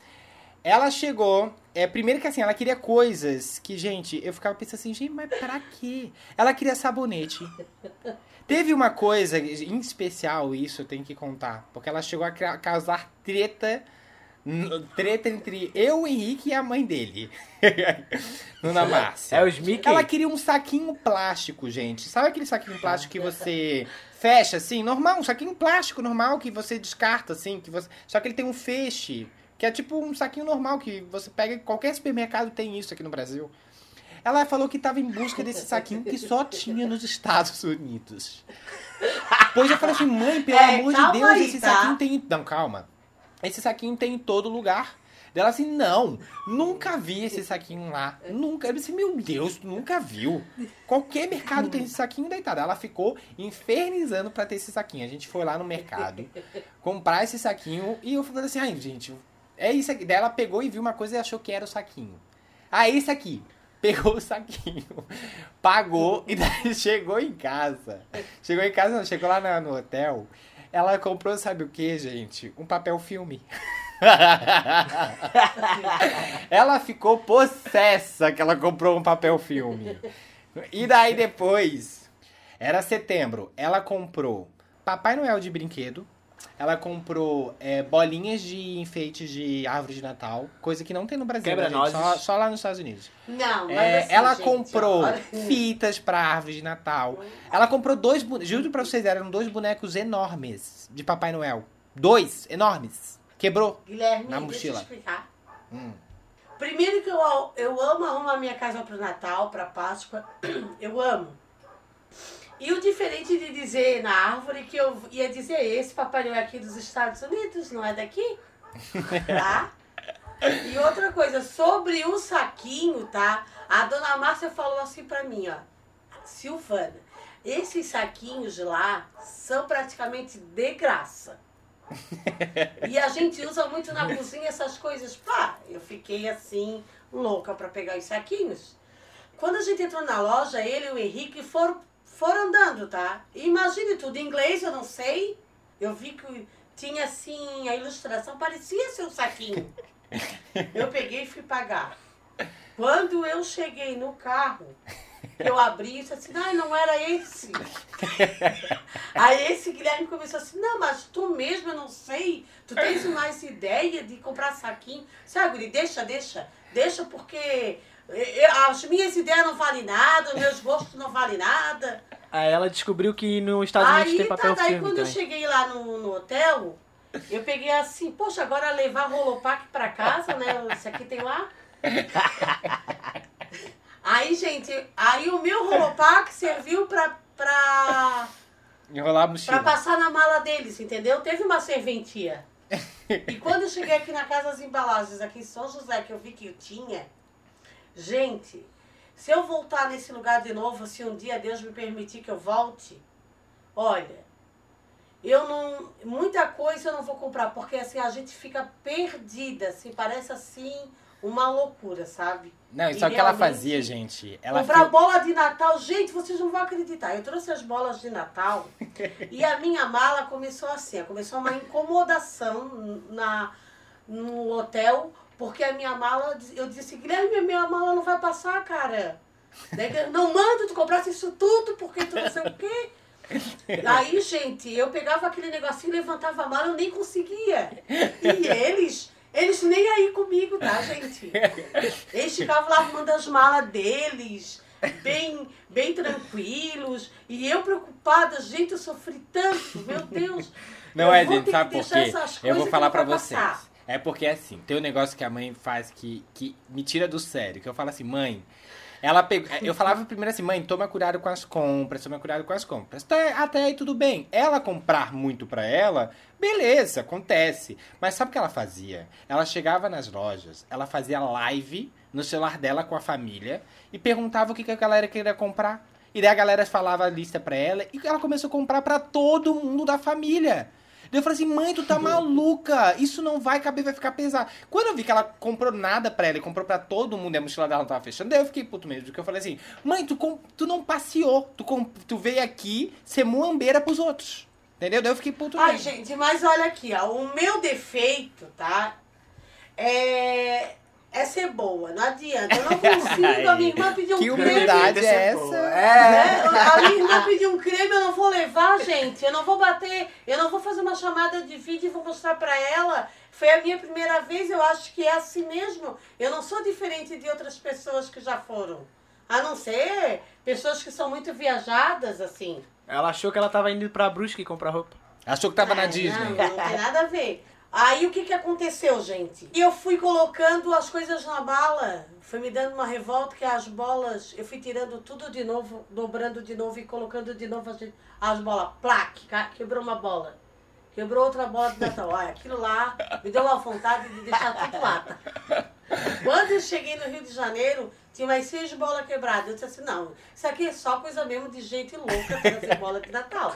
Ela chegou. É, primeiro que assim, ela queria coisas que, gente, eu ficava pensando assim, gente, mas pra quê? Ela queria sabonete. Teve uma coisa em especial, isso eu tenho que contar. Porque ela chegou a causar treta. Treta entre eu, o Henrique e a mãe dele. Dona Márcia. É os Mickey? Ela queria um saquinho plástico, gente. Sabe aquele saquinho plástico que você fecha assim, normal, um saquinho plástico normal que você descarta assim, que você, só que ele tem um feixe, que é tipo um saquinho normal que você pega em qualquer supermercado tem isso aqui no Brasil. Ela falou que estava em busca desse saquinho que só tinha nos Estados Unidos. Pois eu falei assim, mãe, pelo É, amor de Deus, aí, esse tá? saquinho tem. Não, calma. Esse saquinho tem em todo lugar. Dela assim, não, nunca vi esse saquinho lá. Nunca. Eu disse, meu Deus, tu nunca viu. Qualquer mercado tem esse saquinho deitado. Ela ficou infernizando pra ter esse saquinho. A gente foi lá no mercado comprar esse saquinho e eu falei assim, ai, gente, é isso aqui. Daí ela pegou e viu uma coisa e achou que era o saquinho. Ah, esse aqui. Pegou o saquinho, pagou e daí chegou em casa. Chegou em casa, não, chegou lá na- no hotel. Ela comprou, sabe o que, gente? Um papel filme. ela ficou possessa que ela comprou um papel filme. E daí depois, era setembro, ela comprou Papai Noel de brinquedo. Ela comprou é, bolinhas de enfeites de árvore de Natal, coisa que não tem no Brasil, né, gente? Só, só lá nos Estados Unidos. Não, mas É, assim, ela gente, comprou olha- fitas pra árvore de Natal. Ela comprou dois bonecos. Juro pra vocês, eram dois bonecos enormes de Papai Noel. Dois, enormes. Quebrou. Guilherme, Na deixa eu mochila. explicar. Hum. Primeiro que eu, eu amo arrumar minha casa pro Natal, pra Páscoa. Eu amo. E o diferente de dizer na árvore que eu ia dizer esse Papai Noel é aqui dos Estados Unidos, não é daqui? Tá? E outra coisa, sobre o saquinho, tá? A dona Márcia falou assim pra mim, ó. Silvana, esses saquinhos lá são praticamente de graça. E a gente usa muito na cozinha essas coisas. Pá, eu fiquei assim, louca pra pegar os saquinhos. Quando a gente entrou na loja, ele e o Henrique foram, foram andando, tá? Imagine tudo, em inglês eu não sei. Eu vi que tinha assim, a ilustração parecia ser um saquinho. Eu peguei e fui pagar. Quando eu cheguei no carro, eu abri e disse assim, ai, não era esse. Aí esse Guilherme começou assim, não, mas tu mesmo, eu não sei, tu tens mais ideia de comprar saquinho. Sabe, Guri, deixa, deixa, deixa, porque as minhas ideias não valem nada, os meus gostos não valem nada. Aí ela descobriu que nos Estados Unidos Aí tem tá, papel daí filme quando eu também. cheguei lá no, no hotel, eu peguei assim, poxa, agora levar rolopac pra casa, né? Esse aqui tem lá. Aí, gente, aí o meu rolopac serviu pra, pra, Enrolar a pra mochila. passar na mala deles, entendeu? Teve uma serventia. E quando eu cheguei aqui na Casa das Embalagens, aqui em São José, que eu vi que eu tinha, gente, se eu voltar nesse lugar de novo, se um dia Deus me permitir que eu volte, olha, eu não. Muita coisa eu não vou comprar, porque assim a gente fica perdida, assim, parece assim uma loucura, sabe? Não, isso é o que ela fazia, gente. Ela Comprar bola de Natal, gente, vocês não vão acreditar. Eu trouxe as bolas de Natal e a minha mala começou assim, começou uma incomodação na no hotel, porque a minha mala, eu disse, Guilherme, minha mala não vai passar, cara. Não manda tu comprasse isso tudo, porque tu não sei o quê. Aí, gente, eu pegava aquele negocinho, levantava a mala, eu nem conseguia. E eles, eles nem aí comigo, tá, gente? Eles ficavam lá arrumando as malas deles, bem, bem tranquilos. E eu preocupada, gente, eu sofri tanto, meu Deus. Não Eu é, gente, sabe por quê? Eu vou falar vai vocês. passar. É porque assim, tem um negócio que a mãe faz que, que me tira do sério, que eu falo assim, mãe. Ela pegou, eu falava primeiro assim, mãe, toma cuidado com as compras, toma cuidado com as compras. Até, até aí tudo bem. Ela comprar muito pra ela, beleza, acontece. Mas sabe o que ela fazia? Ela chegava nas lojas, ela fazia live no celular dela com a família e perguntava o que, que a galera queria comprar. E daí a galera falava a lista pra ela e ela começou a comprar pra todo mundo da família. Daí eu falei assim, mãe, tu tá maluca, isso não vai caber, vai ficar pesado. Quando eu vi que ela comprou nada pra ela e comprou pra todo mundo e a mochila dela não tava fechando, daí eu fiquei puto mesmo, porque eu falei assim, mãe, tu, tu não passeou, tu, tu veio aqui ser muambeira pros outros. Entendeu? Daí eu fiquei puto Ai, mesmo. gente, mas olha aqui, ó. O meu defeito, tá? É, é ser boa. Não adianta. Eu não consigo. A minha irmã pediu um Que creme. humildade é essa? né? A minha irmã pediu um creme, eu não vou levar, gente. Eu não vou bater, eu não vou fazer uma chamada de vídeo e vou mostrar pra ela. Foi a minha primeira vez, eu acho que é assim mesmo. Eu não sou diferente de outras pessoas que já foram. A não ser pessoas que são muito viajadas, assim. Ela achou que ela tava indo pra Brusque comprar roupa. Achou que tava na Ah, Disney. Não, não tem nada a ver. Aí o que, que aconteceu, gente? Eu fui colocando as coisas na bala. Foi me dando uma revolta que as bolas. Eu fui tirando tudo de novo, dobrando de novo e colocando de novo as, as bolas. Plaque, quebrou uma bola. Quebrou outra bola de Natal. Olha, aquilo lá me deu uma vontade de deixar tudo lá. tá? Quando eu cheguei no Rio de Janeiro, tinha mais seis bolas quebradas. Eu disse assim, não, isso aqui é só coisa mesmo de gente louca trazer bola de Natal.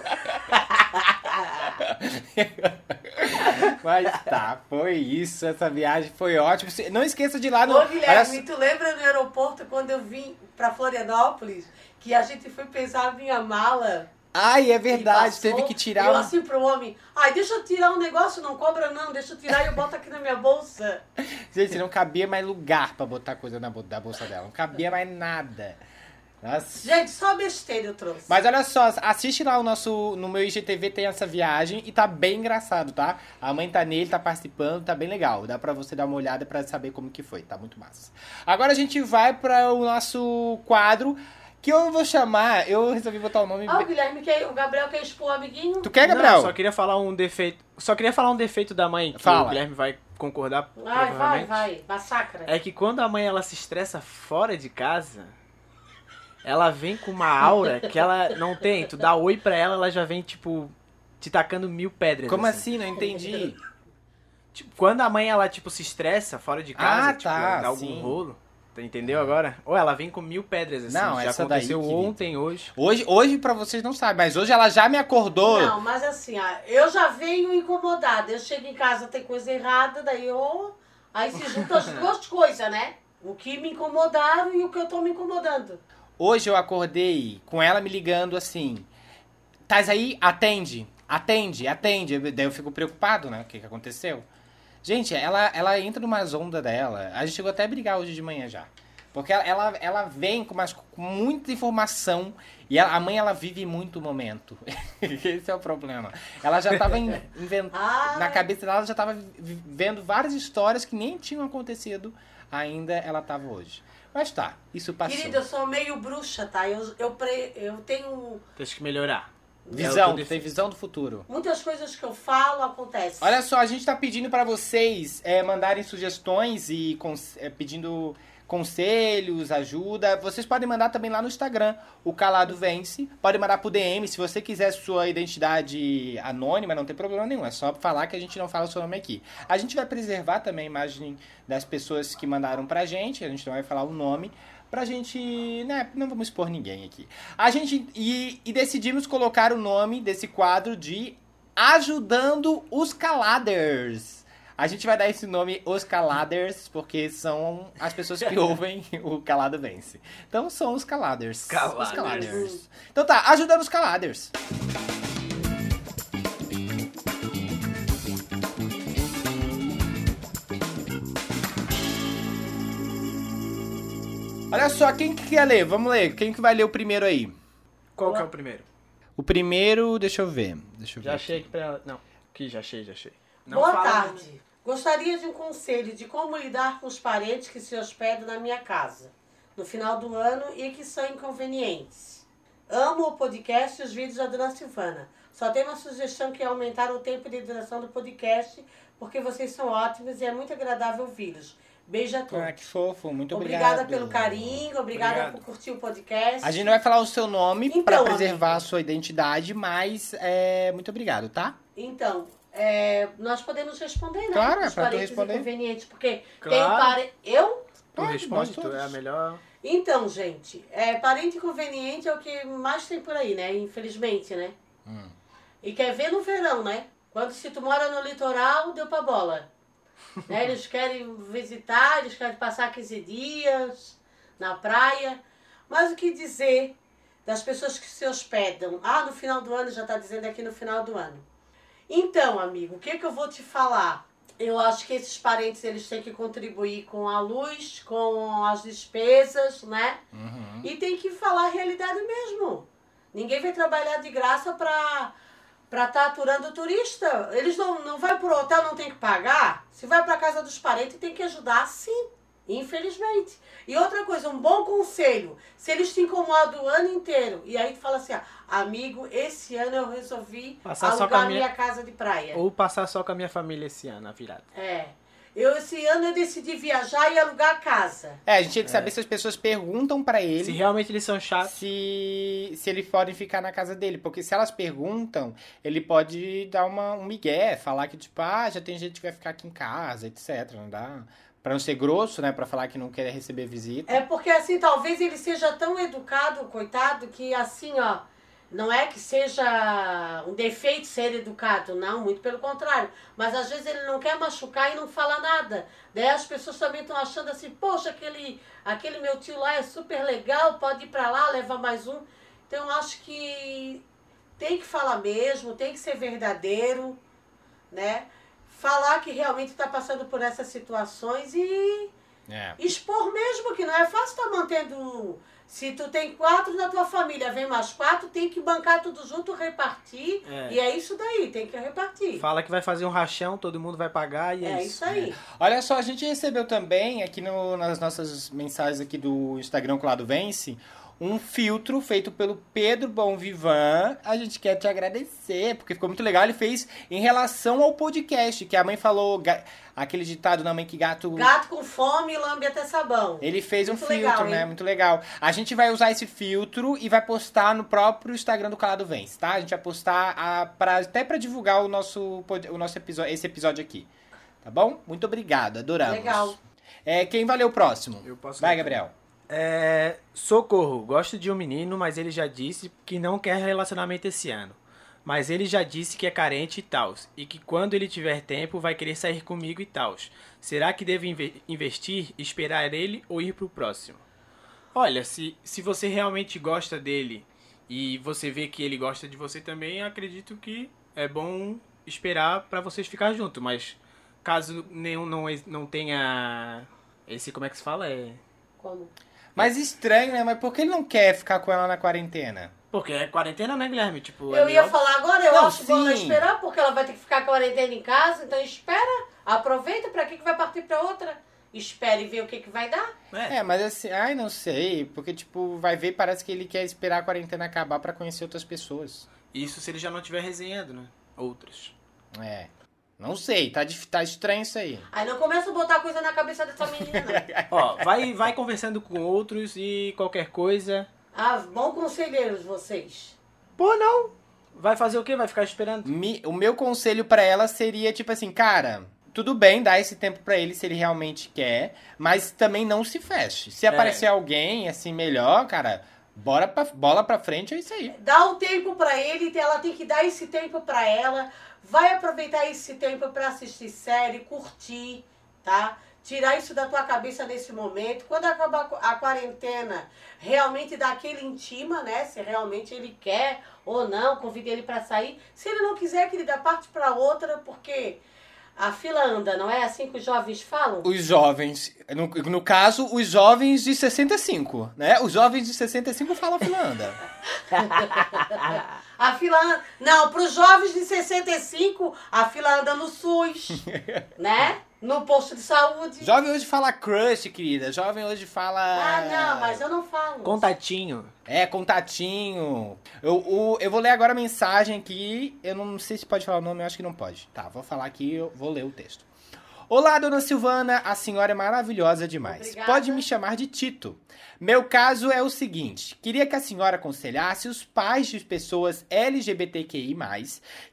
Mas tá, foi isso. Essa viagem foi ótima. Não esqueça de ir lá no. Ô, olha Guilherme, só- tu lembra no aeroporto quando eu vim pra Florianópolis? Que a gente foi pesar a minha mala. Ai, é verdade. passou, Teve que tirar. Eu um- assim pro homem, ai, deixa eu tirar um negócio, não cobra não, deixa eu tirar e eu boto aqui na minha bolsa. Gente, não cabia mais lugar pra botar coisa na bolsa dela. Não cabia mais nada. Nossa. Gente, só besteira eu trouxe. Mas olha só, assiste lá o nosso. No meu IGTV tem essa viagem e tá bem engraçado, tá? A mãe tá nele, tá participando, tá bem legal. Dá pra você dar uma olhada pra saber como que foi, tá muito massa. Agora a gente vai para o nosso quadro que eu vou chamar. Eu resolvi botar o nome. Ah, o Guilherme quer, o Gabriel quer expor o amiguinho? Tu quer, Gabriel? Não, só queria falar um defeito. Só queria falar um defeito da mãe, que Fala. o Guilherme vai concordar Ai, vai, vai, massacra. É que quando a mãe ela se estressa fora de casa, ela vem com uma aura que ela não tem. Tu dá oi pra ela, ela já vem, tipo, te tacando mil pedras. Como assim? Não entendi. Tipo, quando a mãe, ela, tipo, se estressa fora de casa, Ah, tipo, tá, dá algum sim. rolo. Entendeu agora? Ou ela vem com mil pedras, assim. Não, já essa daí, aconteceu querido. ontem, hoje. Hoje, hoje pra vocês não sabem, mas hoje ela já me acordou. Não, mas assim, eu já venho incomodada. Eu chego em casa, tem coisa errada, daí eu. Aí se juntam as duas coisas, né? O que me incomodaram e o que eu tô me incomodando. Hoje eu acordei com ela me ligando assim. Tás aí? Atende. Atende, atende. Daí eu fico preocupado, né? O que, que aconteceu? Gente, ela, ela entra numa onda dela. A gente chegou até a brigar hoje de manhã já. Porque ela, ela, ela vem com, umas, com muita informação e ela- a mãe ela vive muito o momento. Esse é o problema. Ela já estava inventando. Ah. Na cabeça dela ela já estava vendo várias histórias que nem tinham acontecido ainda ela estava hoje. Mas tá, isso passou. Querida, eu sou meio bruxa, tá? Eu, eu, pre, eu tenho. Tens que melhorar. É Visão, tu tem visão do futuro. Muitas coisas que eu falo acontecem. Olha só, a gente tá pedindo pra vocês é, mandarem sugestões e é, pedindo conselhos, ajuda, vocês podem mandar também lá no Instagram, o Calado Vence. Pode mandar pro DM, se você quiser sua identidade anônima, não tem problema nenhum. É só falar que a gente não fala o seu nome aqui. A gente vai preservar também a imagem das pessoas que mandaram pra gente, a gente não vai falar o nome. Pra gente. Né, não vamos expor ninguém aqui. A gente. E, e decidimos colocar o nome desse quadro de Ajudando os Caladers. A gente vai dar esse nome Os Caladers, porque são as pessoas que ouvem o Calado Vence. Então são os Caladers. Caladers. Os Caladers. Então tá, ajudando os Caladers. Olha só, quem que quer ler? Vamos ler. Quem que vai ler o primeiro aí? Qual que é o primeiro? O primeiro, deixa eu ver. Deixa eu ver. Já achei aqui pra. Não, aqui já achei, já achei. Não Boa fala- tarde. Gostaria de um conselho de como lidar com os parentes que se hospedam na minha casa no final do ano e que são inconvenientes. Amo o podcast e os vídeos da Dona Silvana. Só tenho uma sugestão que é aumentar o tempo de duração do podcast, porque vocês são ótimos e é muito agradável ouvi-los. Beijo a todos. Ah, que fofo. Muito Obrigada obrigado. pelo carinho, obrigada Obrigado. por curtir o podcast. A gente não vai falar o seu nome Então, pra preservar amigo. a sua identidade, mas é, muito obrigado, tá? Então, é, nós podemos responder, né? Claro, é Os pra tu parentes responder. inconvenientes, porque tem Claro. pare... Eu? Tu responde, tu é a melhor. Então, gente, é, parente inconveniente é o que mais tem por aí, né? Infelizmente, né? Hum. E quer ver no verão, né? Quando se tu mora no litoral, deu pra bola. Né? Eles querem visitar, eles querem passar 15 dias na praia. Mas o que dizer das pessoas que se hospedam? Ah, no final do ano, já tá dizendo aqui no final do ano. Então, amigo, o que, que eu vou te falar? Eu acho que esses parentes eles têm que contribuir com a luz, com as despesas, né? Uhum. E tem que falar a realidade mesmo. Ninguém vai trabalhar de graça pra para estar aturando o turista. Eles não, não vai pro hotel, não tem que pagar. Se vai pra casa dos parentes, tem que ajudar sim. Infelizmente. E outra coisa, um bom conselho. Se eles te incomodam o ano inteiro, e aí tu fala assim, ah, amigo, esse ano eu resolvi Passar alugar com a minha- minha casa de praia. Ou passar só com a minha família esse ano, a virada. É. Eu esse ano eu decidi viajar e alugar a casa. É, a gente tinha que saber se as pessoas perguntam pra ele Se realmente eles são chatos. se, se eles podem ficar na casa dele. Porque se elas perguntam, ele pode dar uma, um migué, falar que, tipo, ah, já tem gente que vai ficar aqui em casa, etc. Não dá. Pra não ser grosso, né? Pra falar que não quer receber visita. É porque assim, talvez ele seja tão educado, coitado, que assim, ó, não é que seja um defeito ser educado, não, muito pelo contrário. Mas às vezes ele não quer machucar e não fala nada. Daí as pessoas também estão achando assim, poxa, aquele, aquele meu tio lá é super legal, pode ir pra lá, levar mais um. Então eu acho que tem que falar mesmo, tem que ser verdadeiro, né? Falar que realmente está passando por essas situações e É. expor mesmo, que não é fácil estar mantendo. Se tu tem quatro na tua família, vem mais quatro, tem que bancar tudo junto, repartir. É. E é isso daí, tem que repartir. Fala que vai fazer um rachão, todo mundo vai pagar e é, É isso aí. Olha só, a gente recebeu também aqui no- nas nossas mensagens aqui do Instagram Colado Vence um filtro feito pelo Pedro Bom Vivan. A gente quer te agradecer, porque ficou muito legal. Ele fez em relação ao podcast, que a mãe falou aquele ditado na mãe que gato. Gato com fome, lambe até sabão. Ele fez um Muito filtro, legal, né? Muito legal. A gente vai usar esse filtro e vai postar no próprio Instagram do Calado Vence, tá? A gente vai postar a, pra, até pra divulgar o nosso, o nosso episódio, esse episódio aqui. Tá bom? Muito obrigado, adoramos. Legal. É, quem vai ler o próximo? Eu posso Vai. Gabriel. É, socorro, gosto de um menino, mas ele já disse que não quer relacionamento esse ano. Mas ele já disse que é carente e tal, e que quando ele tiver tempo vai querer sair comigo e tal. Será que devo inve- investir, esperar ele ou ir pro próximo? Olha, se, se você realmente gosta dele e você vê que ele gosta de você também, acredito que é bom esperar pra vocês ficar juntos, mas caso nenhum não, não tenha esse, como é que se fala? É Como? Mas estranho, né? Mas por que ele não quer ficar com ela na quarentena? Porque é quarentena, né, Guilherme? Tipo, Eu é ia falar agora, eu Não, acho bom ela sim. esperar, porque ela vai ter que ficar quarentena em casa, então espera, aproveita, pra que, que vai partir pra outra? Espera e vê o que, que vai dar. É, É, mas assim, ai, não sei. Porque, tipo, vai ver, parece que ele quer esperar a quarentena acabar pra conhecer outras pessoas. isso se ele já não estiver resenhando, né? Outros. É. Não sei, tá, tá estranho isso aí. Aí não começa a botar coisa na cabeça dessa menina, não. Ó, vai, vai conversando com outros e qualquer coisa. Ah, bom conselheiros vocês. Pô, não. Vai fazer o quê? Vai ficar esperando? Mi- o meu conselho pra ela seria tipo assim, cara, tudo bem dar esse tempo pra ele se ele realmente quer, mas também não se feche. Se aparecer alguém assim melhor, cara, bora pra, bola pra frente, é isso aí. Dá o tempo pra ele, ela tem que dar esse tempo pra ela. Vai aproveitar esse tempo pra assistir série, curtir, tá? Tirar isso da tua cabeça nesse momento. Quando acabar a quarentena, realmente dá aquele intima, né? Se realmente ele quer ou não, convida ele pra sair. Se ele não quiser, que ele parte pra outra, porque a fila anda, não é assim que os jovens falam? Os jovens, no, no caso, os jovens de 65, né? Os jovens de 65 falam Finlândia. A fila anda... Não, para os jovens de 65, a fila anda no SUS, né? No posto de saúde. Jovem hoje fala crush, querida. Jovem hoje fala. Ah, não, mas eu não falo. Contatinho. É, contatinho. Eu, o- eu vou ler agora a mensagem aqui. Eu não sei se pode falar o nome, eu acho que não pode. Tá, vou falar aqui, eu vou ler o texto. Olá, dona Silvana, a senhora é maravilhosa demais. Obrigada. Pode me chamar de Tito. Meu caso é o seguinte: queria que a senhora aconselhasse os pais de pessoas LGBTQI,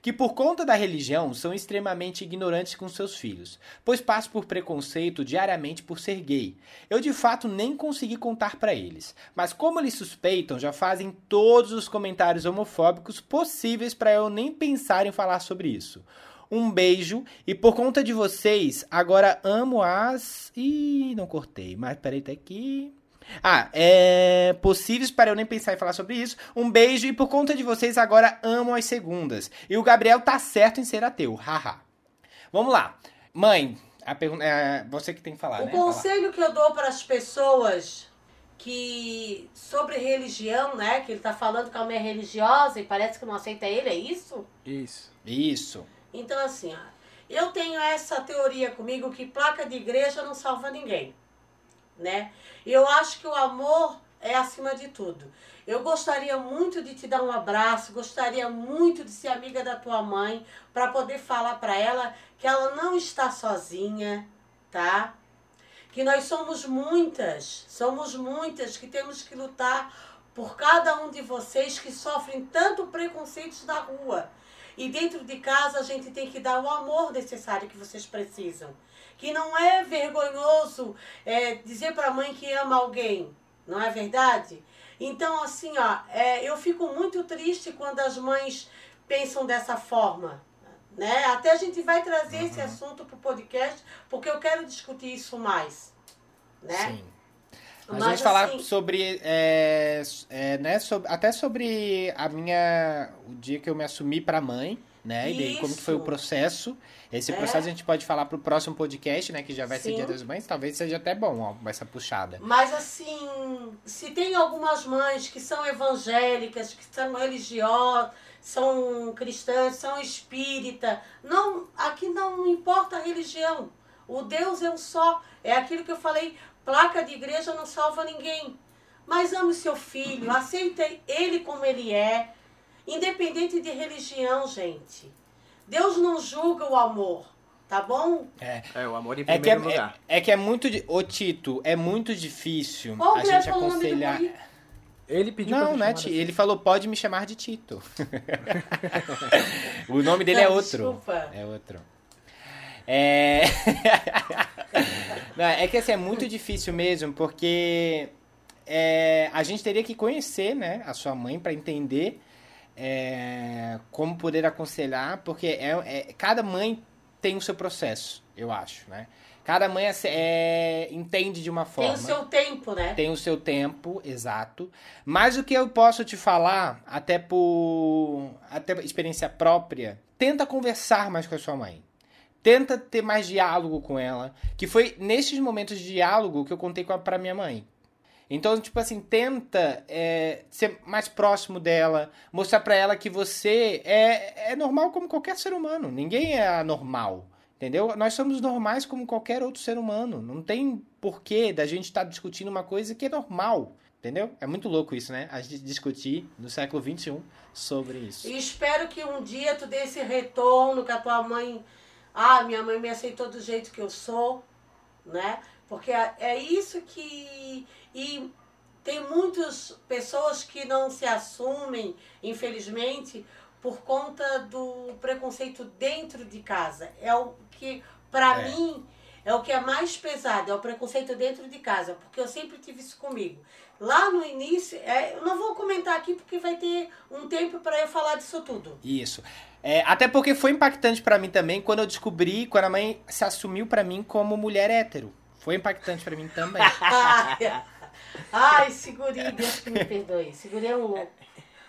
que por conta da religião são extremamente ignorantes com seus filhos, pois passo por preconceito diariamente por ser gay. Eu de fato nem consegui contar pra eles, mas como eles suspeitam, já fazem todos os comentários homofóbicos possíveis pra eu nem pensar em falar sobre isso. Um beijo e por conta de vocês, agora amo as. Ih, não cortei, mas peraí, tá aqui. Ah, é. Possíveis para eu nem pensar em falar sobre isso. Um beijo e por conta de vocês, agora amo as segundas. E o Gabriel tá certo em ser ateu, haha. Vamos lá. Mãe, a pergunta. É você que tem que falar, O né? Lá. conselho que eu dou para as pessoas que sobre religião, né? Que ele tá falando que a mulher é religiosa e parece que não aceita ele, é isso? Isso. Isso. Então, assim, ó, eu tenho essa teoria comigo que placa de igreja não salva ninguém, né? Eu acho que o amor é acima de tudo. Eu gostaria muito de te dar um abraço, gostaria muito de ser amiga da tua mãe para poder falar para ela que ela não está sozinha, tá? Que nós somos muitas, somos muitas que temos que lutar por cada um de vocês que sofrem tanto preconceitos na rua. E dentro de casa a gente tem que dar o amor necessário que vocês precisam. Que não é vergonhoso é, dizer para a mãe que ama alguém, não é verdade? Então, assim, ó, é, eu fico muito triste quando as mães pensam dessa forma. Né? Até a gente vai trazer esse assunto para o podcast, porque eu quero discutir isso mais. Né? Sim. A Mas, gente falar assim- sobre, é, é, né, sobre- até sobre a minha, o dia que eu me assumi pra mãe, né, e daí como que foi o Isso. processo. Esse É. processo a gente pode falar pro próximo podcast, né, que já vai ser Sim. Dia das Mães, talvez seja até bom, ó, essa puxada. Mas assim, se tem algumas mães que são evangélicas, que são religiosas, são cristãs, são espírita, não, aqui não importa a religião. O Deus é um só. É aquilo que eu falei, placa de igreja não salva ninguém. Mas ame seu filho, aceite ele como ele é, independente de religião, gente. Deus não julga o amor, tá bom? É, É, o amor em é que é, primeiro lugar. é, é que é muito, ô Tito, é muito difícil Qual a gente do aconselhar... Ele pediu Não, né, assim. ele falou, pode me chamar de Tito. o nome dele é Não, outro. desculpa. É outro. É... Não, é que assim, é muito difícil mesmo, porque é, a gente teria que conhecer, né, a sua mãe para entender é, como poder aconselhar, porque é, é- cada mãe tem o seu processo, eu acho, né? Cada mãe é- é, entende de uma Tem forma. o seu tempo, né? Tem o seu tempo, exato. Mas o que eu posso te falar, até por até por experiência própria, tenta conversar mais com a sua mãe. Tenta ter mais diálogo com ela, que foi nesses momentos de diálogo que eu contei com a, pra minha mãe. Então, tipo assim, tenta é, ser mais próximo dela, mostrar pra ela que você é, é normal como qualquer ser humano. Ninguém é anormal, entendeu? Nós somos normais como qualquer outro ser humano. Não tem porquê da gente estar discutindo uma coisa que é normal, entendeu? É muito louco isso, né? A gente discutir no século XXI sobre isso. E espero que um dia tu dê esse retorno, que a tua mãe ah, minha mãe me aceitou do jeito que eu sou, né? Porque é é isso que. E tem muitas pessoas que não se assumem, infelizmente, por conta do preconceito dentro de casa. É o que, para É. mim, é o que é mais pesado, é o preconceito dentro de casa, porque eu sempre tive isso comigo. Lá no início, é, eu não vou comentar aqui porque vai ter um tempo para eu falar disso tudo. Isso. É, até porque foi impactante pra mim também quando eu descobri, quando a mãe se assumiu pra mim como mulher hétero. Foi impactante pra mim também. Ai, seguri, Deus que me perdoe. Seguri é um louco.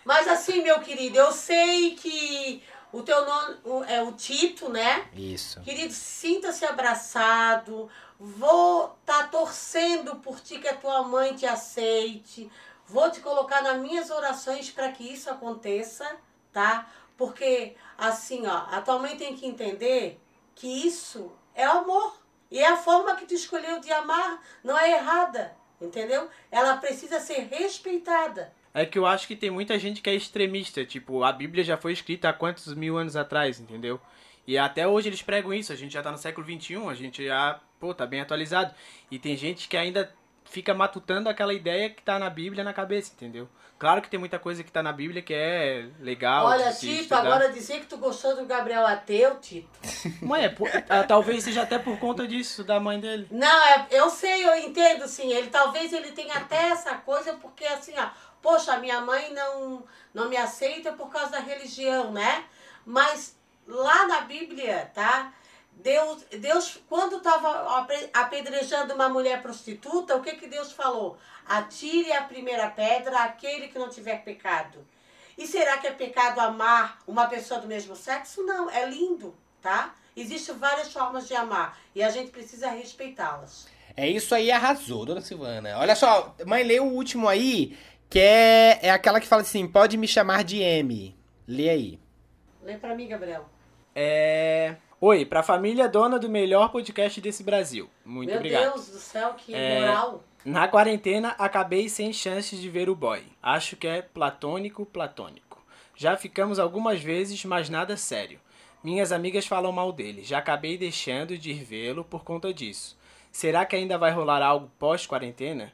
Mas assim, meu querido, eu sei que o teu nome é o Tito, né? Isso. Querido, sinta-se abraçado. Vou estar torcendo por ti que a tua mãe te aceite. Vou te colocar nas minhas orações para que isso aconteça, tá? Porque, assim, ó, a tua mãe tem que entender que isso é amor. E é a forma que tu escolheu de amar não é errada, entendeu? Ela precisa ser respeitada. É que eu acho que tem muita gente que é extremista. Tipo, a Bíblia já foi escrita há quantos mil anos atrás, entendeu? E até hoje eles pregam isso. A gente já tá no século XXI, a gente já, pô, tá bem atualizado. E tem gente que ainda fica matutando aquela ideia que tá na Bíblia na cabeça, entendeu? Claro que tem muita coisa que tá na Bíblia que é legal. Olha, Tito, estudar. agora dizer que tu gostou do Gabriel ateu, Tito. Mas é, pô, ah, talvez seja até por conta disso, da mãe dele. Não, é, eu sei, eu entendo, sim. Ele talvez ele tenha até essa coisa, porque assim, ó, poxa, minha mãe não, não me aceita por causa da religião, né? Mas lá na Bíblia, tá? Deus, Deus quando estava apedrejando uma mulher prostituta, o que, que Deus falou? Atire a primeira pedra aquele que não tiver pecado. E será que é pecado amar uma pessoa do mesmo sexo? Não, é lindo, tá? Existem várias formas de amar e a gente precisa respeitá-las. É isso aí, arrasou, dona Silvana. Olha só, mãe, lê o último aí, que é, é aquela que fala assim: pode me chamar de M. Lê aí. Lê pra mim, Gabriel. É. Oi, pra família dona do melhor podcast desse Brasil. Muito Meu obrigado. Deus do céu, que É. moral. Na quarentena, acabei sem chances de ver o boy. Acho que é platônico, platônico. Já ficamos algumas vezes, mas nada sério. Minhas amigas falam mal dele. Já acabei deixando de ir vê-lo por conta disso. Será que ainda vai rolar algo pós-quarentena?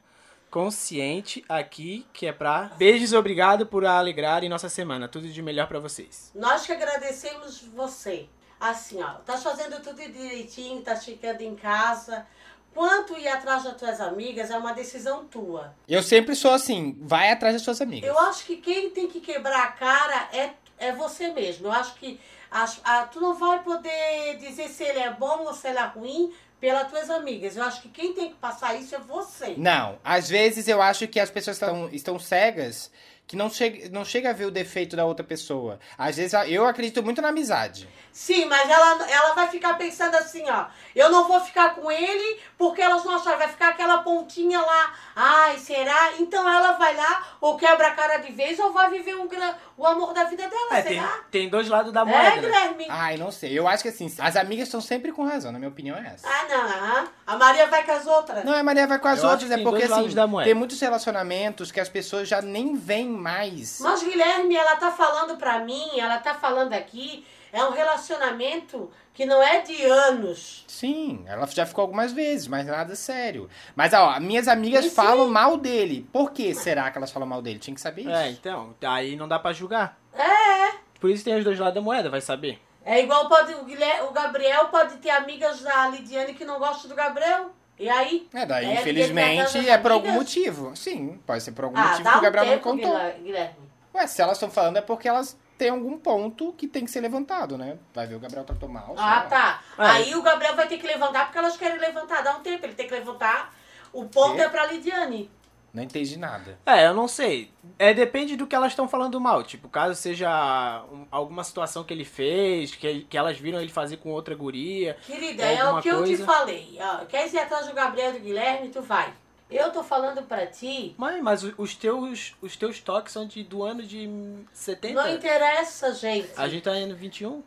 Consciente aqui que é pra. Beijos, obrigado por alegrarem nossa semana. Tudo de melhor pra vocês. Nós que agradecemos você. Assim, ó, tá fazendo tudo direitinho, tá ficando em casa. Quanto ir atrás das tuas amigas é uma decisão tua. Eu sempre sou assim: vai atrás das suas amigas. Eu acho que quem tem que quebrar a cara é, é você mesmo. Eu acho que as- a- tu não vai poder dizer se ele é bom ou se ele é ruim pelas tuas amigas. Eu acho que quem tem que passar isso é você. Não, às vezes eu acho que as pessoas estão, estão cegas que não chega, não chega a ver o defeito da outra pessoa. Às vezes eu acredito muito na amizade. Sim, mas ela, ela vai ficar pensando assim, ó. Eu não vou ficar com ele porque elas não acharam. Vai ficar aquela pontinha lá. Ai, será? Então ela vai lá, ou quebra a cara de vez, ou vai viver um, gran- o amor da vida dela, É, tem, será? tem dois lados da É, moeda. né? Guilherme? Ai, não sei. Eu acho que assim, as amigas estão sempre com razão, na minha opinião é essa. Ah, não, aham. A Maria vai com as outras. Não, a Maria vai com as Eu outras, é tem porque assim, tem muitos relacionamentos que as pessoas já nem veem mais. Mas, Guilherme, ela tá falando pra mim, ela tá falando aqui, é um relacionamento que não é de anos. Sim, ela já ficou algumas vezes, mas nada sério. Mas ó, minhas amigas Sim, falam mal dele. Por que será que elas falam mal dele? Tinha que saber isso. É, então, aí não dá pra julgar. É. Por isso tem os dois lados da moeda, vai saber. É igual pode, o, Guilherme, o Gabriel pode ter amigas da Lidiane que não gostam do Gabriel. E aí? É, daí, É, infelizmente, é tá por algum motivo. Sim, pode ser por algum Ah, motivo que o um Gabriel não tempo, contou. Guilher- Guilherme. Ué, se elas estão falando é porque elas têm algum ponto que tem que ser levantado, né? Vai ver o Gabriel tratou mal. sei Ah, tá. É. Aí o Gabriel vai ter que levantar porque elas querem levantar. Dá um tempo, ele tem que levantar. O ponto Quê? é pra Lidiane. Não entendi nada. É, eu não sei. É, depende do que elas estão falando mal. Tipo, caso seja um- alguma situação que ele fez, que, que elas viram ele fazer com outra guria. Querida, É é, o que eu te coisa? falei. Ó, quer ir atrás do Gabriel e do Guilherme, tu vai. Eu tô falando pra ti. Mãe, mas os teus, os teus toques são de, do ano de 70? Não interessa, gente. A gente tá indo 21?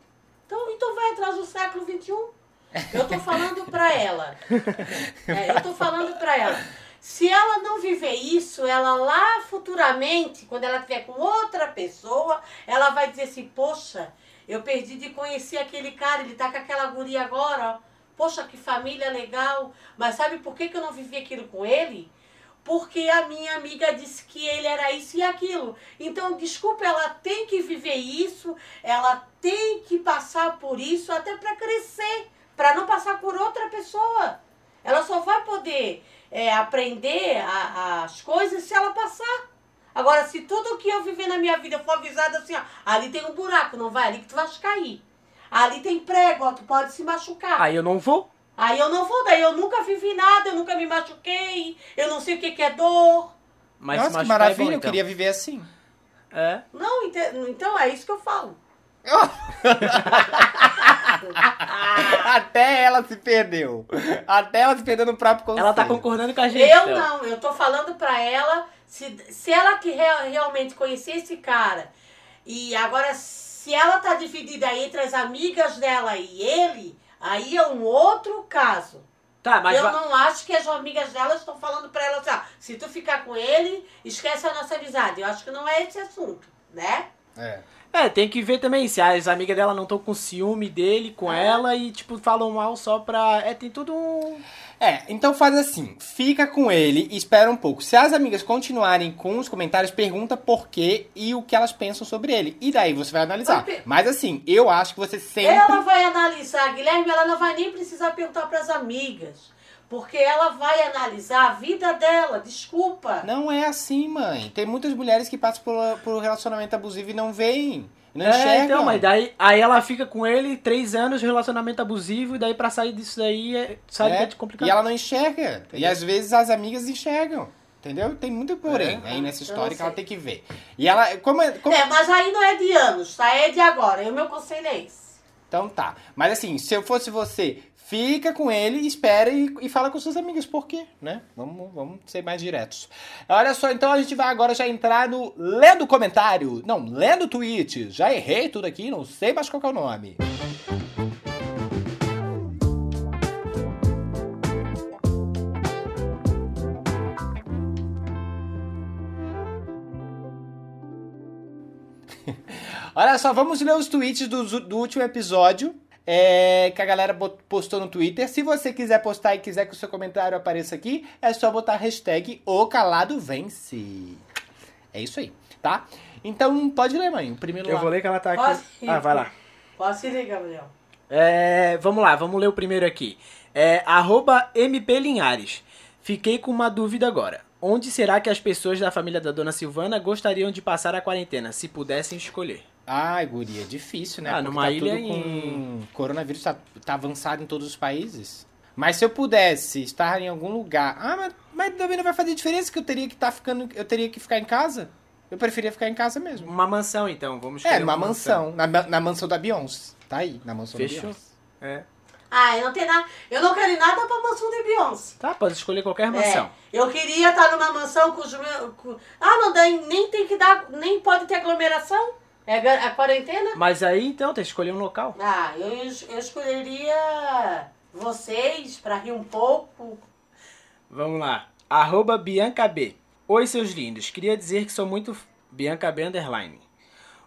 Então, então vai atrás do século XXI. Eu tô falando pra ela. É, eu tô falando pra ela. Se ela não viver isso, ela lá futuramente, quando ela estiver com outra pessoa, ela vai dizer assim, poxa, Eu perdi de conhecer aquele cara, ele tá com aquela guria agora. Poxa, que família legal. Mas sabe por que, que eu não vivi aquilo com ele? Porque a minha amiga disse que ele era isso e aquilo. Então, desculpa, ela tem que viver isso, ela tem que passar por isso até para crescer, para não passar por outra pessoa. Ela só vai poder é, aprender a- as coisas se ela passar. Agora, se tudo que eu viver na minha vida for avisado assim, ó, ali tem um buraco, não vai ali que tu vai cair. Ali tem prego, ó, tu pode se machucar. Aí eu não vou. Aí eu não vou, daí eu nunca vivi nada, eu nunca me machuquei, eu não sei o que, que é dor. Mas Nossa, se que machucar maravilha, é bom, eu então. queria viver assim. É. Não, então é isso que eu falo. Até ela se perdeu. Até ela se perdeu no próprio conselho. Ela tá concordando com a gente. Eu então. não, eu tô falando pra ela, se, se ela que re- realmente conhecer esse cara, e agora se ela tá dividida entre as amigas dela e ele, aí é um outro caso. Tá, mas eu va- não acho que as amigas dela estão falando pra ela assim, ó, se tu ficar com ele, esquece a nossa amizade. Eu acho que não é esse assunto, né? É. É, tem que ver também se as amigas dela não estão com ciúme dele, com É. ela, e, tipo, falam mal só pra. É, tem tudo um. É, então faz assim, fica com ele e espera um pouco. Se as amigas continuarem com os comentários, pergunta por quê e o que elas pensam sobre ele. E daí você vai analisar. Mas pe- Mas assim, eu acho que você sempre. Ela vai analisar, Guilherme, ela não vai nem precisar perguntar pras amigas. Porque ela vai analisar a vida dela, desculpa. Não é assim, mãe. Tem muitas mulheres que passam por, por relacionamento abusivo e não veem. Não é, enxergam. então, mas daí aí ela fica com ele três anos de relacionamento abusivo, e daí pra sair disso daí, é, sabe É, que é complicado. E ela não enxerga. E às vezes as amigas enxergam. Entendeu? Tem muito porém É. aí nessa história não que ela sei. tem que ver. E ela. Como, é- como- É, mas aí não é de anos, tá? É de agora. E o meu conselho é esse. Então tá. Mas assim, se eu fosse você, fica com ele, espera e, e fala com suas amigas. Por quê? Né? Vamos, vamos ser mais diretos. Olha só, então a gente vai agora já entrar no lendo comentário. Não, lendo tweet. Já errei tudo aqui, não sei mais qual é o nome. Olha só, vamos ler os tweets do, do último episódio. É, que a galera postou no Twitter. Se você quiser postar e quiser que o seu comentário apareça aqui, é só botar a hashtag O Calado Vence. É isso aí, tá? Então pode ler, mãe. O primeiro Eu lá. vou ler que ela tá aqui. Posso ir? Ah, vai lá. Posso ir, Gabriel? É, vamos lá, vamos ler o primeiro aqui. É, arroba MP Linhares. Fiquei com uma dúvida agora. Onde será que as pessoas da família da dona Silvana gostariam de passar a quarentena, se pudessem escolher? Ai, guria, difícil, né? Ah, Porque numa tá ilha tudo com... em- Coronavírus tá, tá avançado em todos os países. Mas se eu pudesse estar em algum lugar... Ah, mas, mas também não vai fazer diferença que eu teria que estar ficando... Eu teria que ficar em casa. Eu preferia ficar em casa mesmo. Uma mansão, então, vamos É, escolher numa mansão. Na, na mansão da Beyoncé. Tá aí, na mansão da Fechou. Beyoncé. É. Ah, eu não tenho nada. Eu não quero ir nada pra mansão de Beyoncé. Tá, pode escolher qualquer mansão. É, eu queria estar numa mansão com os meus. com- Ah, não dá, nem tem que dar. Nem pode ter aglomeração. É a quarentena? Mas aí, então, tem que escolher um local. Ah, eu, eu escolheria vocês pra rir um pouco. Vamos lá. Arroba Bianca B. Oi, seus lindos. Queria dizer que sou muito... Bianca B underline.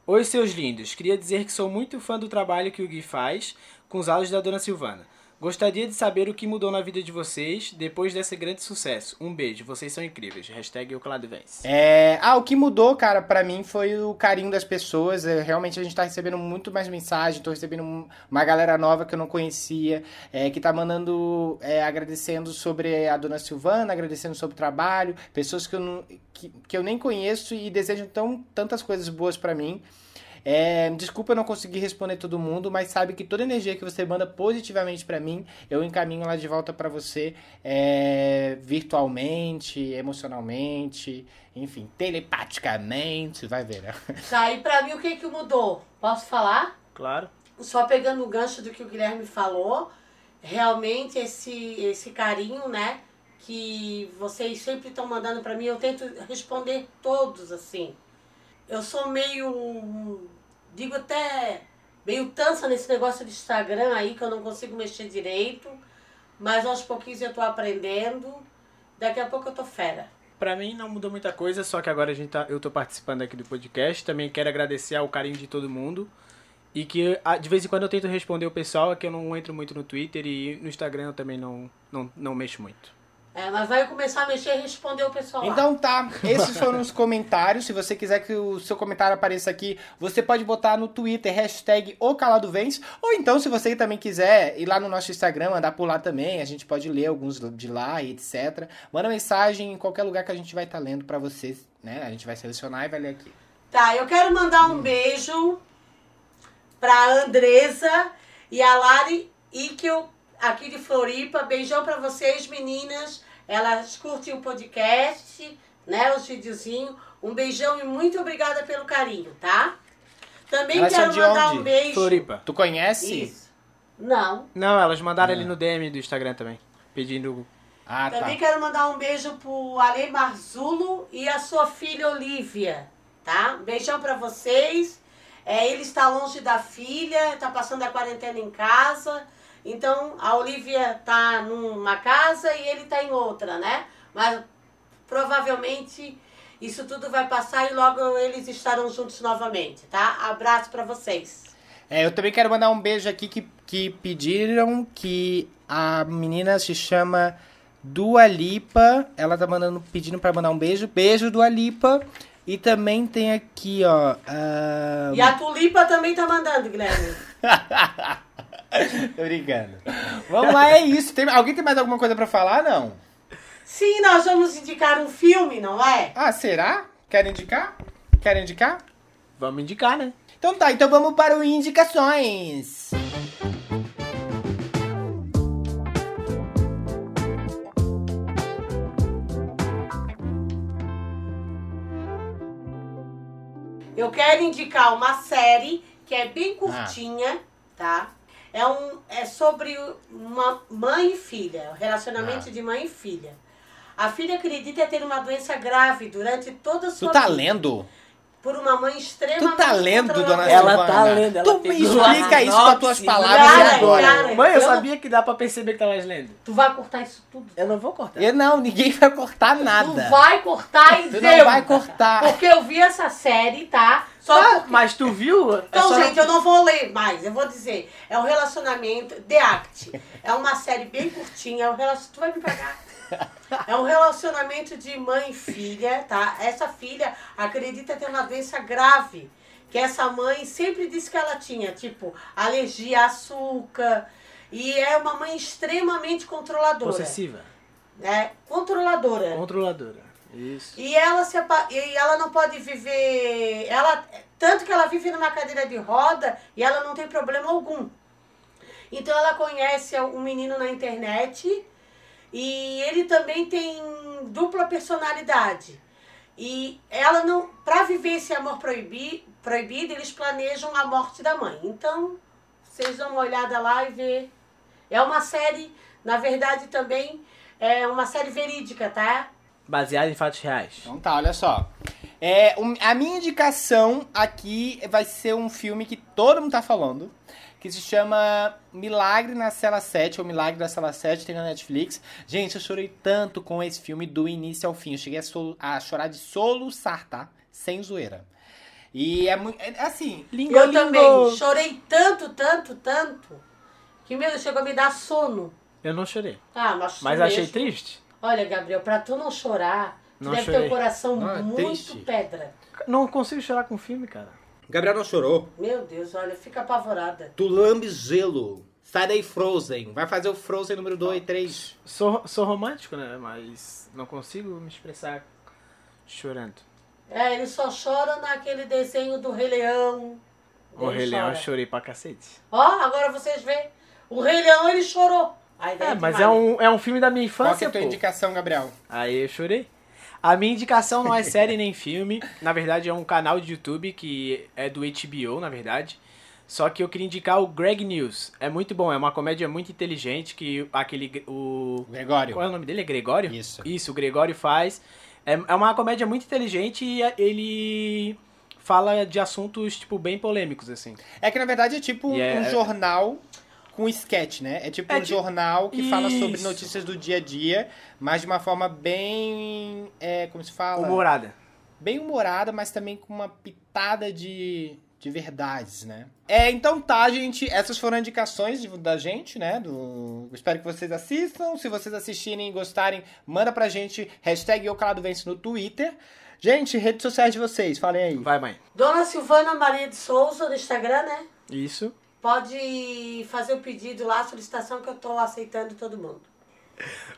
Oi, seus lindos. Queria dizer que sou muito fã do trabalho que o Gui faz com os áudios da Dona Silvana. Gostaria de saber o que mudou na vida de vocês depois desse grande sucesso. Um beijo, vocês são incríveis. Hashtag. É, ah, o que mudou, cara, pra mim foi o carinho das pessoas. É, realmente a gente tá recebendo muito mais mensagem, tô recebendo um- uma galera nova que eu não conhecia, é, que tá mandando, é, agradecendo sobre a dona Silvana, agradecendo sobre o trabalho, pessoas que eu, não, que, que eu nem conheço e desejam tão, tantas coisas boas pra mim. É, desculpa eu não conseguir responder todo mundo, mas sabe que toda energia que você manda positivamente pra mim, eu encaminho ela de volta pra você é, virtualmente, emocionalmente, enfim, telepaticamente, vai ver, né? Tá, e pra mim o que que mudou? Posso falar? Claro. Só pegando o gancho do que o Guilherme falou, realmente esse, esse carinho, né? Que vocês sempre estão mandando pra mim, eu tento responder todos assim. Eu sou meio, digo até, meio tansa nesse negócio de Instagram aí, que eu não consigo mexer direito, mas aos pouquinhos eu tô aprendendo. Daqui a pouco eu tô fera. Pra mim não mudou muita coisa, só que agora a gente tá, eu tô participando aqui do podcast. Também quero agradecer ao carinho de todo mundo. E que de vez em quando eu tento responder o pessoal, é que eu não entro muito no Twitter e no Instagram eu também não, não, não mexo muito. É, mas vai começar a mexer e responder o pessoal lá. Então tá, esses foram os comentários. Se você quiser que o seu comentário apareça aqui, você pode botar no Twitter, hashtag o Calado Vence. Ou então, se você também quiser ir lá no nosso Instagram, andar por lá também, a gente pode ler alguns de lá e etc. Manda mensagem em qualquer lugar que a gente vai estar lendo pra vocês, né? A gente vai selecionar e vai ler aqui. Tá, eu quero mandar um beijo pra Andresa e a Lari Ikel, aqui de Floripa. Beijão pra vocês, meninas. Elas curtem o podcast, né? Os videozinhos. Um beijão e muito obrigada pelo carinho, tá? Também Elas são quero mandar onde? um beijo. Floripa. Tu conhece? Isso. Não. Não, elas mandaram ali no DM do Instagram também. Pedindo. Ah, tá. Também quero mandar um beijo pro Ale Marzulo e a sua filha Olivia, tá? Um beijão pra vocês. É, ele está longe da filha, tá passando a quarentena em casa. Então a Olivia tá numa casa e ele tá em outra, né? Mas provavelmente isso tudo vai passar e logo eles estarão juntos novamente, tá? Abraço pra vocês. É, eu também quero mandar um beijo aqui que, que pediram que a menina se chama Dua Lipa. Ela tá mandando, pedindo pra mandar um beijo. Beijo, Dua Lipa. E também tem aqui, ó. ah, E a Tulipa também tá mandando, Guilherme. Tô brincando. Vamos lá, é isso. Tem- alguém tem mais alguma coisa pra falar? Não. Sim, nós vamos indicar um filme, não é? Ah, será? Quer indicar? Quer indicar? Vamos indicar, né? Então tá, então vamos para o Indicações. Eu quero indicar uma série que é bem curtinha, tá? É, um, é sobre uma mãe e filha, o relacionamento Ah. de mãe e filha. A filha acredita ter uma doença grave durante toda a Tu sua tá vida. lendo? Por uma mãe extremamente Tu tá lendo, dona Ela Silvana? tá lendo, ela Tu me explica isso com as tuas palavras Cara, agora. cara. Mãe, eu Eu- sabia que dá pra perceber que tava lendo. Tu vai cortar isso tudo. Eu não vou cortar. Eu não, ninguém vai cortar Tu nada. vai cortar e Tu não vai cortar. Porque eu vi essa série, tá? Só Tá, porque... mas tu viu? É Então, só- gente, eu não vou ler mais, eu vou dizer. É um relacionamento, The Act. É uma série bem curtinha, é um relacion... Tu vai me pagar. É um relacionamento de mãe e filha, tá? Essa filha acredita ter uma doença grave. Que essa mãe sempre disse que ela tinha, tipo, alergia a açúcar. E é uma mãe extremamente controladora. Possessiva. Né? Controladora. Controladora. Isso. E ela se e ela não pode viver, ela tanto que ela vive numa cadeira de roda e ela não tem problema algum. Então ela conhece um menino na internet e ele também tem dupla personalidade. E ela não, para viver esse amor proibi, proibido, eles planejam a morte da mãe. Então, vocês dão uma olhada lá e vê. É uma série, na verdade também é uma série verídica, tá? Baseado em fatos reais. Então tá, olha só. É, um- a minha indicação aqui vai ser um filme que todo mundo tá falando, que se chama Milagre na Cela 7, ou Milagre da Cela 7, tem na Netflix. Gente, eu chorei tanto com esse filme do início ao fim. Eu cheguei a, sol- a chorar de soluçar, tá? Sem zoeira. E é muito. É, assim. Lingo, Eu lingo. também chorei tanto, tanto, tanto, que meu, chegou a me dar sono. Eu não chorei. Ah, mas Mas achei mesmo- triste. Olha, Gabriel, pra tu não chorar, tu Não deve ter chorei. um coração Não, é muito triste. pedra. Não consigo chorar com filme, cara. Gabriel não chorou. Meu Deus, olha, fica apavorada. Tu lambe gelo. Sai daí, Frozen. Vai fazer o Frozen número 2 e 3. Sou, sou romântico, né? Mas não consigo me expressar chorando. É, ele só chora naquele desenho do Rei Leão. O Ele Rei Leão eu chorei pra cacete. Ó, agora vocês veem. O Rei Leão, ele chorou. Aí daí É, mas é um, é um filme da minha Qual que é infância, a tua pô. indicação, Gabriel? Aí eu chorei. A minha indicação não é série nem filme. Na verdade, é um canal de YouTube que é do HBO, na verdade. Só que eu queria indicar o Greg News. É muito bom, é uma comédia muito inteligente que aquele. O. Gregório. Qual é o nome dele? É Gregório? Isso. Isso, o Gregório faz. É, é uma comédia muito inteligente e ele fala de assuntos, tipo, bem polêmicos, assim. É que na verdade é tipo é- um jornal com sketch, né? É tipo É um tipo- jornal que fala sobre Isso. notícias do dia a dia, mas de uma forma bem. É, como se fala? Humorada. Bem humorada, mas também com uma pitada de. de verdades, né? É, então tá, gente. Essas foram indicações de- da gente, né? Do... Espero que vocês assistam. Se vocês assistirem e gostarem, manda pra gente hashtag Eu Calado Vence no Twitter. Gente, redes sociais de vocês, falem aí. Vai, mãe. Dona Silvana Maria de Souza no Instagram, né? Isso. Pode fazer o pedido lá, a solicitação que eu tô aceitando todo mundo.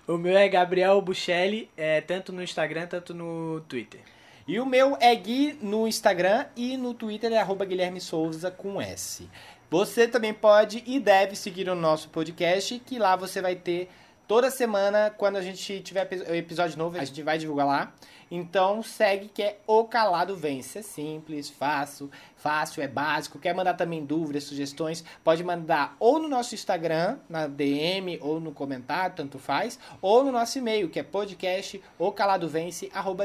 O meu é Gabriel Buchelli, é, tanto no Instagram, tanto no Twitter. E o meu é Gui no Instagram e no Twitter é arroba Guilherme Souza com S. Você também pode e deve seguir o nosso podcast, que lá você vai ter toda semana, quando a gente tiver epi- episódio novo, a gente vai divulgar lá. Então segue que é O Calado Vence. É simples, fácil, fácil, é básico. Quer mandar também dúvidas, sugestões, pode mandar ou no nosso Instagram, na DM, ou no comentário, tanto faz, ou no nosso e-mail, que é podcast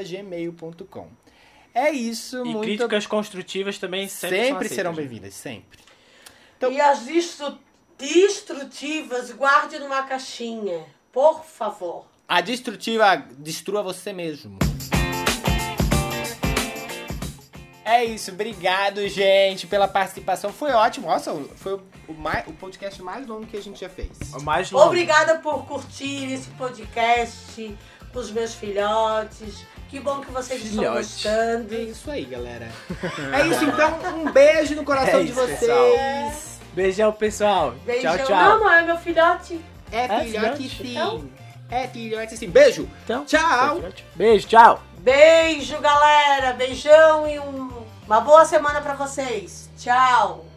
gmail.com. É isso, E muito críticas construtivas também sempre, sempre, serão né? bem-vindas, sempre. Então- E as destru- destrutivas, guarde numa caixinha, por favor. A destrutiva destrua você mesmo. É isso, obrigado, gente, pela participação. Foi ótimo. Nossa, foi o, mais, o podcast mais longo que a gente já fez. O mais longo. Obrigada por curtir esse podcast com os meus filhotes. Que bom que vocês estão gostando. É isso aí, galera. É isso, então. Um beijo no coração É de isso, vocês. pessoal. Beijão, pessoal. Beijão. Tchau, tchau. Não, é meu filhote. É É filhote filhote? sim. Então? É filhote sim. Beijo. Então, Tchau. Beijo, tchau. Beijo, galera. Beijão e um- uma boa semana pra vocês. Tchau.